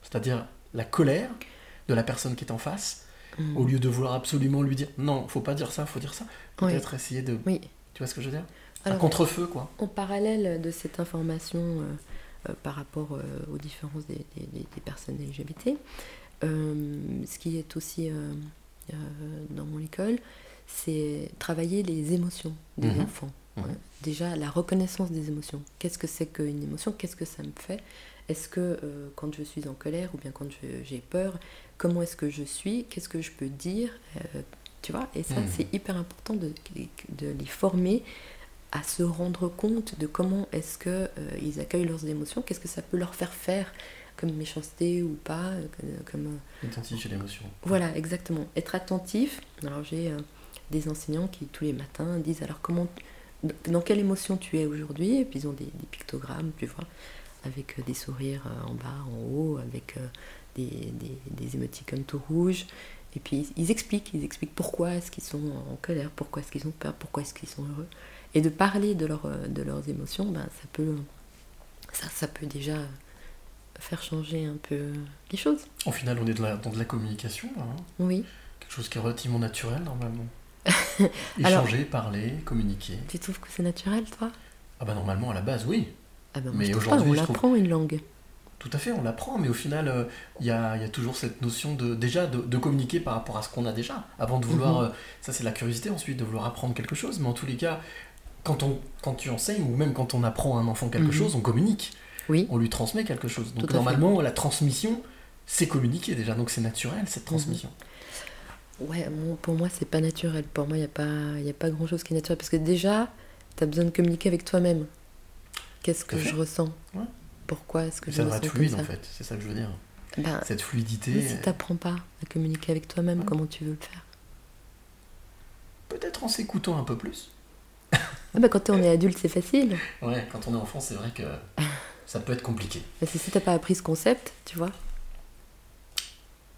C'est-à-dire la colère de la personne qui est en face, Mm. au lieu de vouloir absolument lui dire non, faut pas dire ça, faut dire ça. Oui. Peut-être essayer de. Oui. Tu vois ce que je veux dire? Un contre-feu, quoi. En parallèle de cette information euh, par rapport euh, aux différences des, des- des- personnes LGBT, euh, ce qui est aussi euh, euh, dans mon école, c'est travailler les émotions des Mhm. enfants. Ouais. Déjà, la reconnaissance des émotions. Qu'est-ce que c'est qu'une émotion? Qu'est-ce que ça me fait? Est-ce que euh, quand je suis en colère ou bien quand j'ai peur, comment est-ce que je suis? Qu'est-ce que je peux dire? Euh, Tu vois? Et ça, Mhm. c'est hyper important de, de les former à se rendre compte de comment est-ce que euh, ils accueillent leurs émotions, qu'est-ce que ça peut leur faire faire comme méchanceté ou pas, euh, comme euh, Identifier l'émotion. voilà, exactement. Être attentif. Alors j'ai euh, des enseignants qui tous les matins disent alors comment, dans quelle émotion tu es aujourd'hui, et puis ils ont des, des pictogrammes, tu vois, avec euh, des sourires euh, en bas, en haut, avec euh, des, des, des émoticônes tout rouges. Et puis ils expliquent, ils expliquent pourquoi est-ce qu'ils sont en colère, pourquoi est-ce qu'ils ont peur, pourquoi est-ce qu'ils sont heureux. Et de parler de, leur, euh, de leurs émotions, ben, ça, peut, ça, ça peut déjà faire changer un peu les choses. Au final, on est de la- dans de la communication, là, hein. Oui. quelque chose qui est relativement naturel normalement. Alors- Échanger, parler, communiquer. Tu trouves que c'est naturel, toi? Ah bah normalement à la base, oui. Ah moi, mais trouve aujourd'hui, on je trouve- apprend une langue. Tout à fait, on l'apprend, mais au final, euh, il y, a, y a toujours cette notion de déjà de, de communiquer par rapport à ce qu'on a déjà, avant de vouloir. Mhm. euh, ça, c'est la curiosité ensuite de vouloir apprendre quelque chose, mais en tous les cas, quand on quand tu enseignes ou même quand on apprend à un enfant quelque Mhm. chose, on communique. Oui. On lui transmet quelque chose. Donc fait. normalement, la transmission, c'est communiquer déjà, donc c'est naturel cette Mhm. transmission. Ouais, pour moi, c'est pas naturel. Pour moi, il n'y a pas, y a pas grand chose qui est naturel. Parce que déjà, tu as besoin de communiquer avec toi-même. Qu'est-ce que je ressens Ouais. Pourquoi est-ce que je Ça me devrait sens être comme fluide ça en fait, c'est ça que je veux dire. Ben, Cette fluidité. Mais si tu n'apprends pas à communiquer avec toi-même, comment tu veux le faire? Peut-être en s'écoutant un peu plus. ah ben, Quand on est adulte, c'est facile. Ouais, quand on est enfant, c'est vrai que ça peut être compliqué. Parce que si tu pas appris ce concept, tu vois,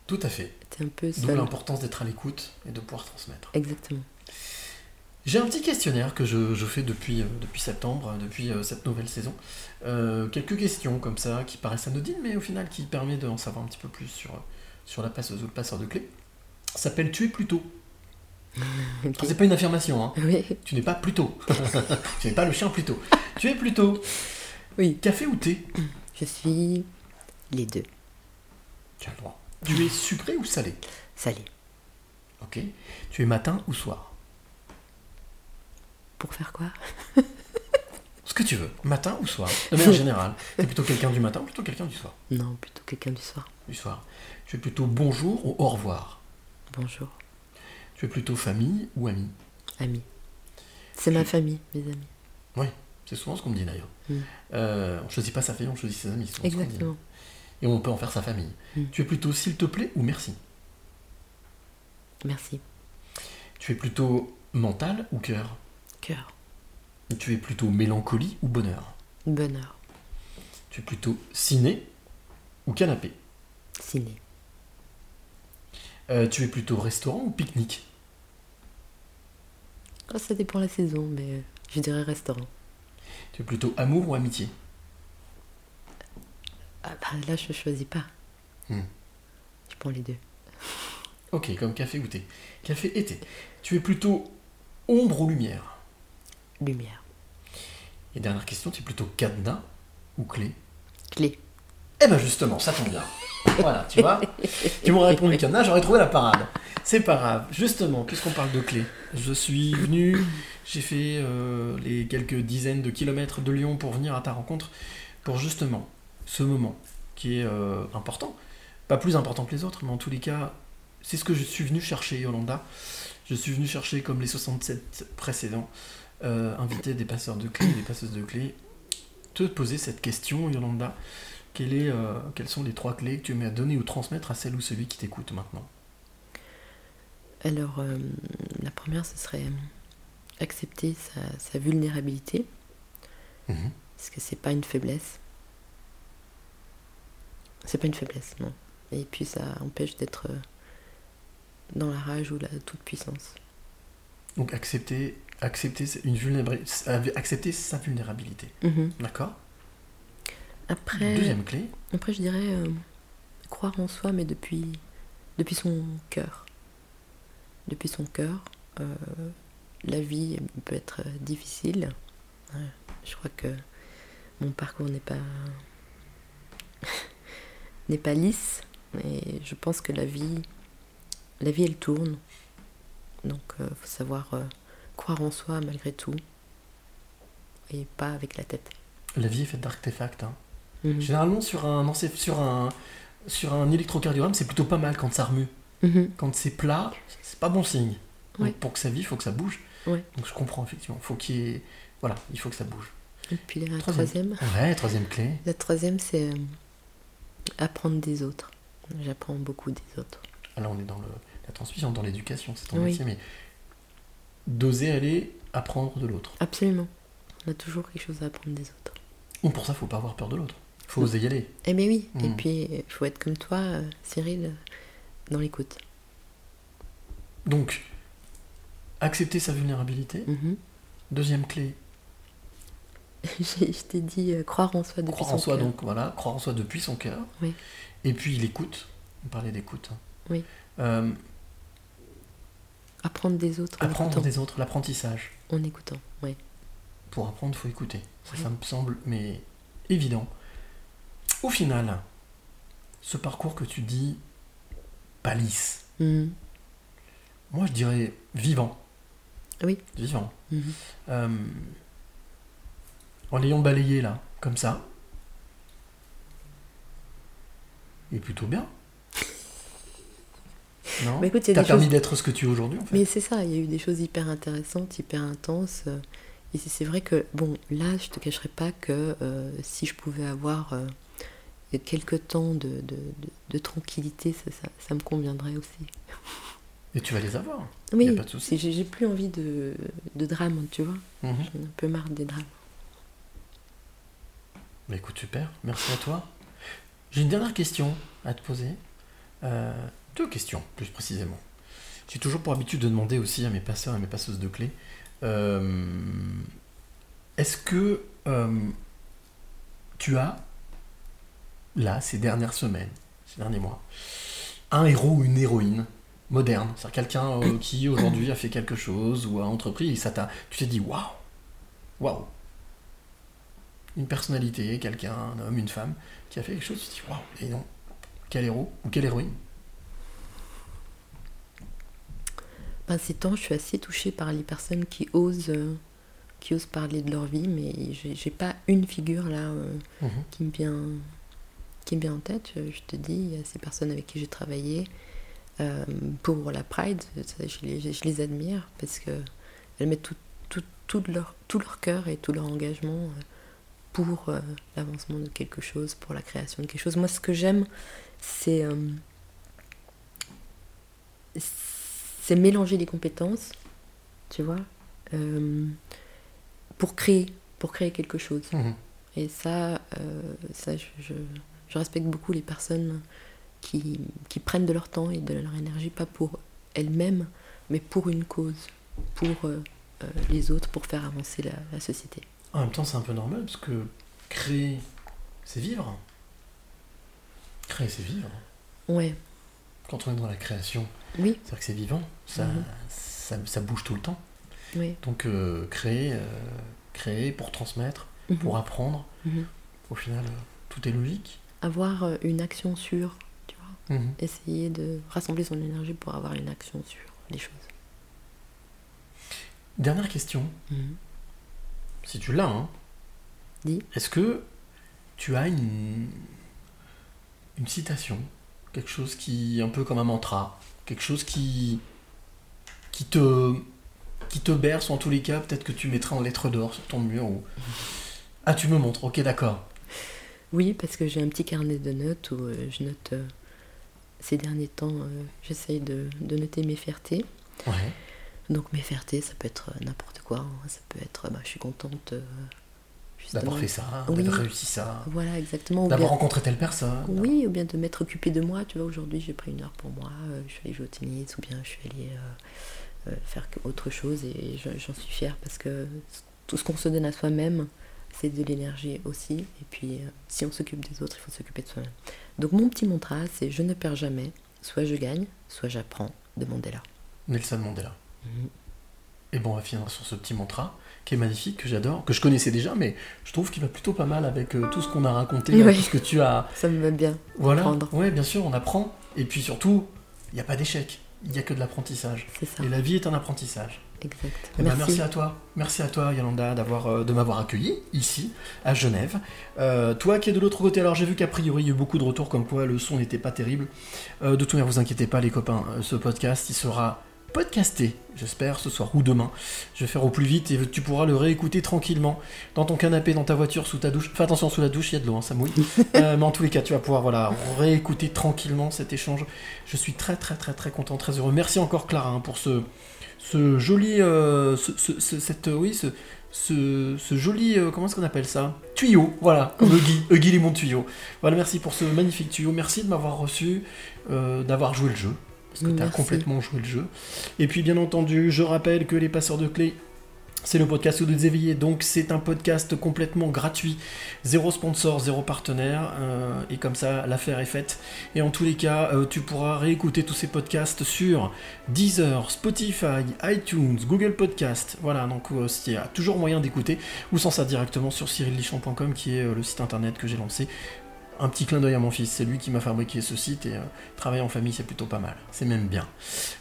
Tout à fait. tu es un peu D'où l'importance d'être à l'écoute et de pouvoir transmettre. Exactement. J'ai un petit questionnaire que je, je fais depuis, euh, depuis septembre, euh, depuis euh, cette nouvelle saison. Euh, quelques questions comme ça qui paraissent anodines, mais au final qui permet d'en savoir un petit peu plus sur, sur la passeuse ou le passeur de clés. Ça s'appelle Tu es plutôt. C'est pas une affirmation, hein. Oui. Tu n'es pas plutôt. tu n'es pas le chien plutôt. tu es plutôt. Oui. Café ou thé? Je suis les deux. Tu as le droit. Tu es sucré ou salé? Salé. Ok. Tu es matin ou soir? Pour faire quoi? Ce que tu veux. Matin ou soir? De manière générale. Tu es plutôt quelqu'un du matin ou plutôt quelqu'un du soir? Non, plutôt quelqu'un du soir. Du soir. Tu es plutôt bonjour ou au revoir? Bonjour. Tu es plutôt famille ou ami Ami. C'est ma famille, mes amis. Oui, c'est souvent ce qu'on me dit d'ailleurs. Mm. Euh, on choisit pas sa famille, on choisit ses amis. dit. Exactement. Et on peut en faire sa famille. Mm. Tu es plutôt s'il te plaît ou merci Merci. Tu es plutôt mental ou cœur Cœur. Tu es plutôt mélancolie ou bonheur Bonheur. Tu es plutôt ciné ou canapé Ciné. Euh, Tu es plutôt restaurant ou pique-nique Ah, ça dépend la saison, mais je dirais restaurant. Tu es plutôt amour ou amitié? Ah bah là, je choisis pas. Hmm. Je prends les deux. Ok, comme café ou thé. Café et thé. Tu es plutôt ombre ou lumière? Lumière. Et dernière question, tu es plutôt cadenas ou clé? Clé. Eh ben justement, ça tombe bien. Voilà, tu vois? Tu m'aurais répondu cadenas, j'aurais trouvé la parade. C'est pas grave. Justement, puisqu'on parle de clé, je suis venu, j'ai fait euh, les quelques dizaines de kilomètres de Lyon pour venir à ta rencontre, pour justement ce moment qui est euh, important. Pas plus important que les autres, mais en tous les cas, c'est ce que je suis venu chercher, Yolanda. Je suis venu chercher, comme les 67 précédents, euh, inviter des passeurs de clés, des passeuses de clés, te poser cette question, Yolanda. Quelles sont les trois clés que tu aimerais donner ou transmettre à celle ou celui qui t'écoute maintenant? Alors, euh, la première ce serait euh, accepter sa, sa vulnérabilité. Mhm. Parce que c'est pas une faiblesse. C'est pas une faiblesse, non. Et puis ça empêche d'être euh, dans la rage ou la toute puissance. Donc accepter, accepter une vulnérabilité, accepter sa vulnérabilité. Mhm. D'accord? Après, Deuxième clé. après je dirais euh, croire en soi, mais depuis, depuis son cœur. Depuis son cœur, euh, la vie peut être euh, difficile. Ouais, je crois que mon parcours n'est pas n'est pas lisse, mais je pense que la vie, la vie elle tourne. Donc il faut savoir euh, croire en soi malgré tout et pas avec la tête. La vie est faite d'artefacts. hein. Mhm. Généralement, sur un, encé- sur, un, sur un électrocardiogramme, c'est plutôt pas mal quand ça remue. Mhm. Quand c'est plat, c'est pas bon signe. Donc, Ouais. pour que ça vive, il faut que ça bouge. Ouais. Donc je comprends effectivement. Faut qu'il y ait- Voilà, il faut que ça bouge. Et puis la Troisième. troisième, Ouais, troisième clé. la troisième c'est euh, apprendre des autres. J'apprends beaucoup des autres. Là, on est dans le, la transmission, dans l'éducation, c'est ton Oui. métier, mais d'oser aller apprendre de l'autre. Absolument. On a toujours quelque chose à apprendre des autres. Ou pour ça, faut pas avoir peur de l'autre. Faut oser y aller. Eh bien oui. Et Mhm. puis il faut être comme toi, euh, Cyril, dans l'écoute. Donc, accepter sa vulnérabilité. Mhm. Deuxième clé, J'ai- je t'ai dit euh, croire en soi depuis croire son en soi, cœur. donc voilà, croire en soi depuis son cœur. Oui. Et puis l'écoute. On parlait d'écoute. hein. Oui. Euh, Apprendre des autres. en apprendre écoutant. des autres, l'apprentissage. En écoutant, oui. Pour apprendre, il faut écouter. Ça, Oui. ça me semble mais évident. Au final, ce parcours que tu dis pas lisse, Mhm. moi je dirais vivant. Oui. Vivant. Mhm. Euh, en l'ayant balayé là, comme ça, il est plutôt bien. Non Bah, écoute, T'as permis choses- d'être ce que tu es aujourd'hui en fait. Mais c'est ça, il y a eu des choses hyper intéressantes, hyper intenses. euh, Et c'est c'est vrai que, bon, là, je te cacherai pas que euh, si je pouvais avoir euh, quelques temps de, de, de- de tranquillité, ça, ça, ça me conviendrait aussi. Et tu vas les avoir. Oui, y a pas de souci. c'est- j'ai plus envie de, de drame, tu vois. Mhm. J'en ai un peu marre des drames. Bah écoute, super, merci à toi. J'ai une dernière question à te poser. Euh, deux questions, plus précisément. J'ai toujours pour habitude de demander aussi à mes passeurs et mes passeuses de clés euh, est-ce que euh, tu as, là, ces dernières semaines, ces derniers mois, un héros ou une héroïne moderne C'est-à-dire quelqu'un euh, qui aujourd'hui a fait quelque chose ou a entrepris et ça t'a, tu t'es dit waouh, waouh une personnalité, quelqu'un, un homme, une femme, qui a fait quelque chose, tu te dis waouh, et non, quel héros ou quelle héroïne? Ben, ces temps, je suis assez touchée par les personnes qui osent, euh, qui osent parler de leur vie, mais j'ai j'ai pas une figure là euh, Mhm. qui me vient, qui me vient en tête. Je, je te dis, il y a ces personnes avec qui j'ai travaillé euh, pour la Pride, je, les, je les admire parce que elles mettent tout, tout, tout leur, tout leur cœur et tout leur engagement euh, pour euh, l'avancement de quelque chose, pour la création de quelque chose. Moi, ce que j'aime, c'est euh, c'est mélanger les compétences, tu vois, euh, pour créer, pour créer quelque chose. Mhm. Et ça, ça je, je- je respecte beaucoup les personnes qui, qui prennent de leur temps et de leur énergie, pas pour elles-mêmes, mais pour une cause, pour euh, euh, les autres, pour faire avancer la, la société. En même temps, c'est un peu normal parce que créer, c'est vivre. Créer, c'est vivre. Ouais, Quand on est dans la création, oui, c'est-à-dire que c'est vivant, ça, Mhm. ça, ça bouge tout le temps. oui. Donc euh, créer, euh, créer pour transmettre, Mhm. pour apprendre, Mhm. au final, tout est logique. Avoir euh, une action sûre, tu vois. Mhm. Essayer de rassembler son énergie pour avoir une action sur les choses. Dernière question, Mhm. si tu l'as, hein. Dis. Est-ce que tu as une, une citation, quelque chose qui, un peu comme un mantra, quelque chose qui, qui te, qui te berce, ou en tous les cas, peut-être que tu mettras en lettres d'or sur ton mur ou... Ah, tu me montres, ok, d'accord. Oui, parce que j'ai un petit carnet de notes où euh, je note euh, ces derniers temps, euh, j'essaye de, de noter mes fiertés. Ouais. Donc mes fiertés, ça peut être n'importe quoi. hein. Ça peut être, bah, je suis contente. D'avoir fait ça, Oui. d'avoir réussi ça, Voilà, exactement. D'avoir rencontré telle personne. Oui, ou bien de m'être occupée de moi. Tu vois, aujourd'hui, j'ai pris une heure pour moi. je suis allée jouer au tennis, ou bien je suis allée euh, faire autre chose. Et je- j'en suis fière parce que tout ce qu'on se donne à soi-même, c'est de l'énergie aussi. Et puis, euh, si on s'occupe des autres, il faut s'occuper de soi-même. Donc, mon petit mantra, c'est je ne perds jamais. Soit je gagne, soit j'apprends de Mandela. Nelson Mandela. Mhm. Et bon, on va finir sur ce petit mantra qui est magnifique, que j'adore, que je connaissais déjà, mais je trouve qu'il va plutôt pas mal avec euh, tout ce qu'on a raconté, euh, tout ce que tu as. Ça me va bien. Voilà. apprendre. Ouais, bien sûr, on apprend. Et puis surtout, il n'y a pas d'échec. Il n'y a que de l'apprentissage. C'est ça. Et la vie est un apprentissage. Exact. Eh ben, Merci. merci à toi. Merci à toi, Yolanda, d'avoir, euh, de m'avoir accueilli ici, à Genève. Euh, toi qui es de l'autre côté, alors j'ai vu qu'a priori il y a eu beaucoup de retours comme quoi le son n'était pas terrible. Euh, de toute manière, vous inquiétez pas, les copains, ce podcast, il sera podcasté, j'espère, ce soir ou demain. Je vais faire au plus vite et tu pourras le réécouter tranquillement dans ton canapé, dans ta voiture, sous ta douche. Fais attention, sous la douche, il y a de l'eau, hein, ça mouille. Euh, mais en tous les cas, tu vas pouvoir voilà, réécouter tranquillement cet échange. Je suis très, très, très, très content, très heureux. Merci encore, Clara, hein, pour ce, ce joli, euh, ce, ce- ce- cette, oui, ce, ce, ce joli, euh, comment est-ce qu'on appelle ça? Tuyau, voilà, comme Huggy les monts de tuyaux. Voilà, merci pour ce magnifique tuyau. Merci de m'avoir reçu, euh, d'avoir joué le jeu. Parce que tu as complètement joué le jeu. Et puis, bien entendu, je rappelle que les passeurs de clés. C'est le podcast des éveillés, donc c'est un podcast complètement gratuit, zéro sponsor, zéro partenaire, euh, et comme ça l'affaire est faite. Et en tous les cas, euh, tu pourras réécouter tous ces podcasts sur Deezer, Spotify, iTunes, Google Podcast. Voilà, donc euh, il y a toujours moyen d'écouter, ou sans ça directement sur cyrillichon.com qui est euh, le site internet que j'ai lancé. Un petit clin d'œil à mon fils, c'est lui qui m'a fabriqué ce site et euh, travailler en famille c'est plutôt pas mal, c'est même bien.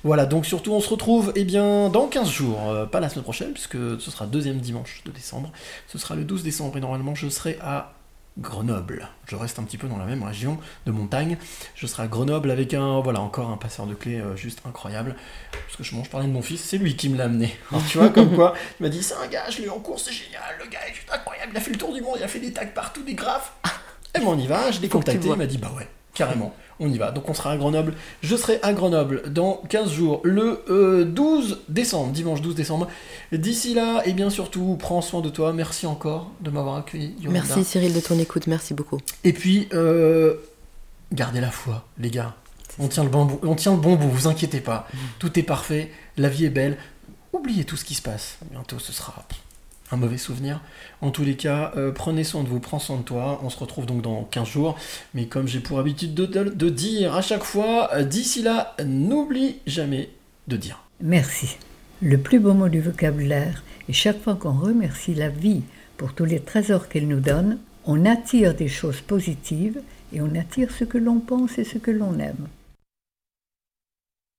Voilà, donc surtout on se retrouve eh bien dans 15 jours, euh, pas la semaine prochaine puisque ce sera deuxième dimanche de décembre, ce sera le 12 décembre et normalement je serai à Grenoble. Je reste un petit peu dans la même région de montagne. Je serai à Grenoble avec un, voilà, encore un passeur de clés euh, juste incroyable. Parce que je mange parler de mon fils, c'est lui qui me l'a amené. Tu vois, comme quoi, il m'a dit c'est un gars, je l'ai en cours, c'est génial, le gars est juste incroyable, il a fait le tour du monde, il a fait des tags partout, des graphes. Et ben on y va, je l'ai contacté, il m'a dit bah ouais, carrément, on y va. Donc on sera à Grenoble. Je serai à Grenoble dans 15 jours, le euh, 12 décembre, dimanche 12 décembre. D'ici là, et bien surtout, prends soin de toi. Merci encore de m'avoir accueilli. Yolanda. Merci Cyril de ton écoute, merci beaucoup. Et puis, euh, gardez la foi, les gars. On tient, le bon bout, on tient le bon bout, vous inquiétez pas. Tout est parfait, la vie est belle. Oubliez tout ce qui se passe. Bientôt, ce sera un mauvais souvenir. En tous les cas, euh, prenez soin de vous, prends soin de toi. On se retrouve donc dans 15 jours. Mais comme j'ai pour habitude de, de- dire à chaque fois, euh, d'ici là, n'oublie jamais de dire. Merci. Le plus beau mot du vocabulaire. Et chaque fois qu'on remercie la vie pour tous les trésors qu'elle nous donne, on attire des choses positives et on attire ce que l'on pense et ce que l'on aime.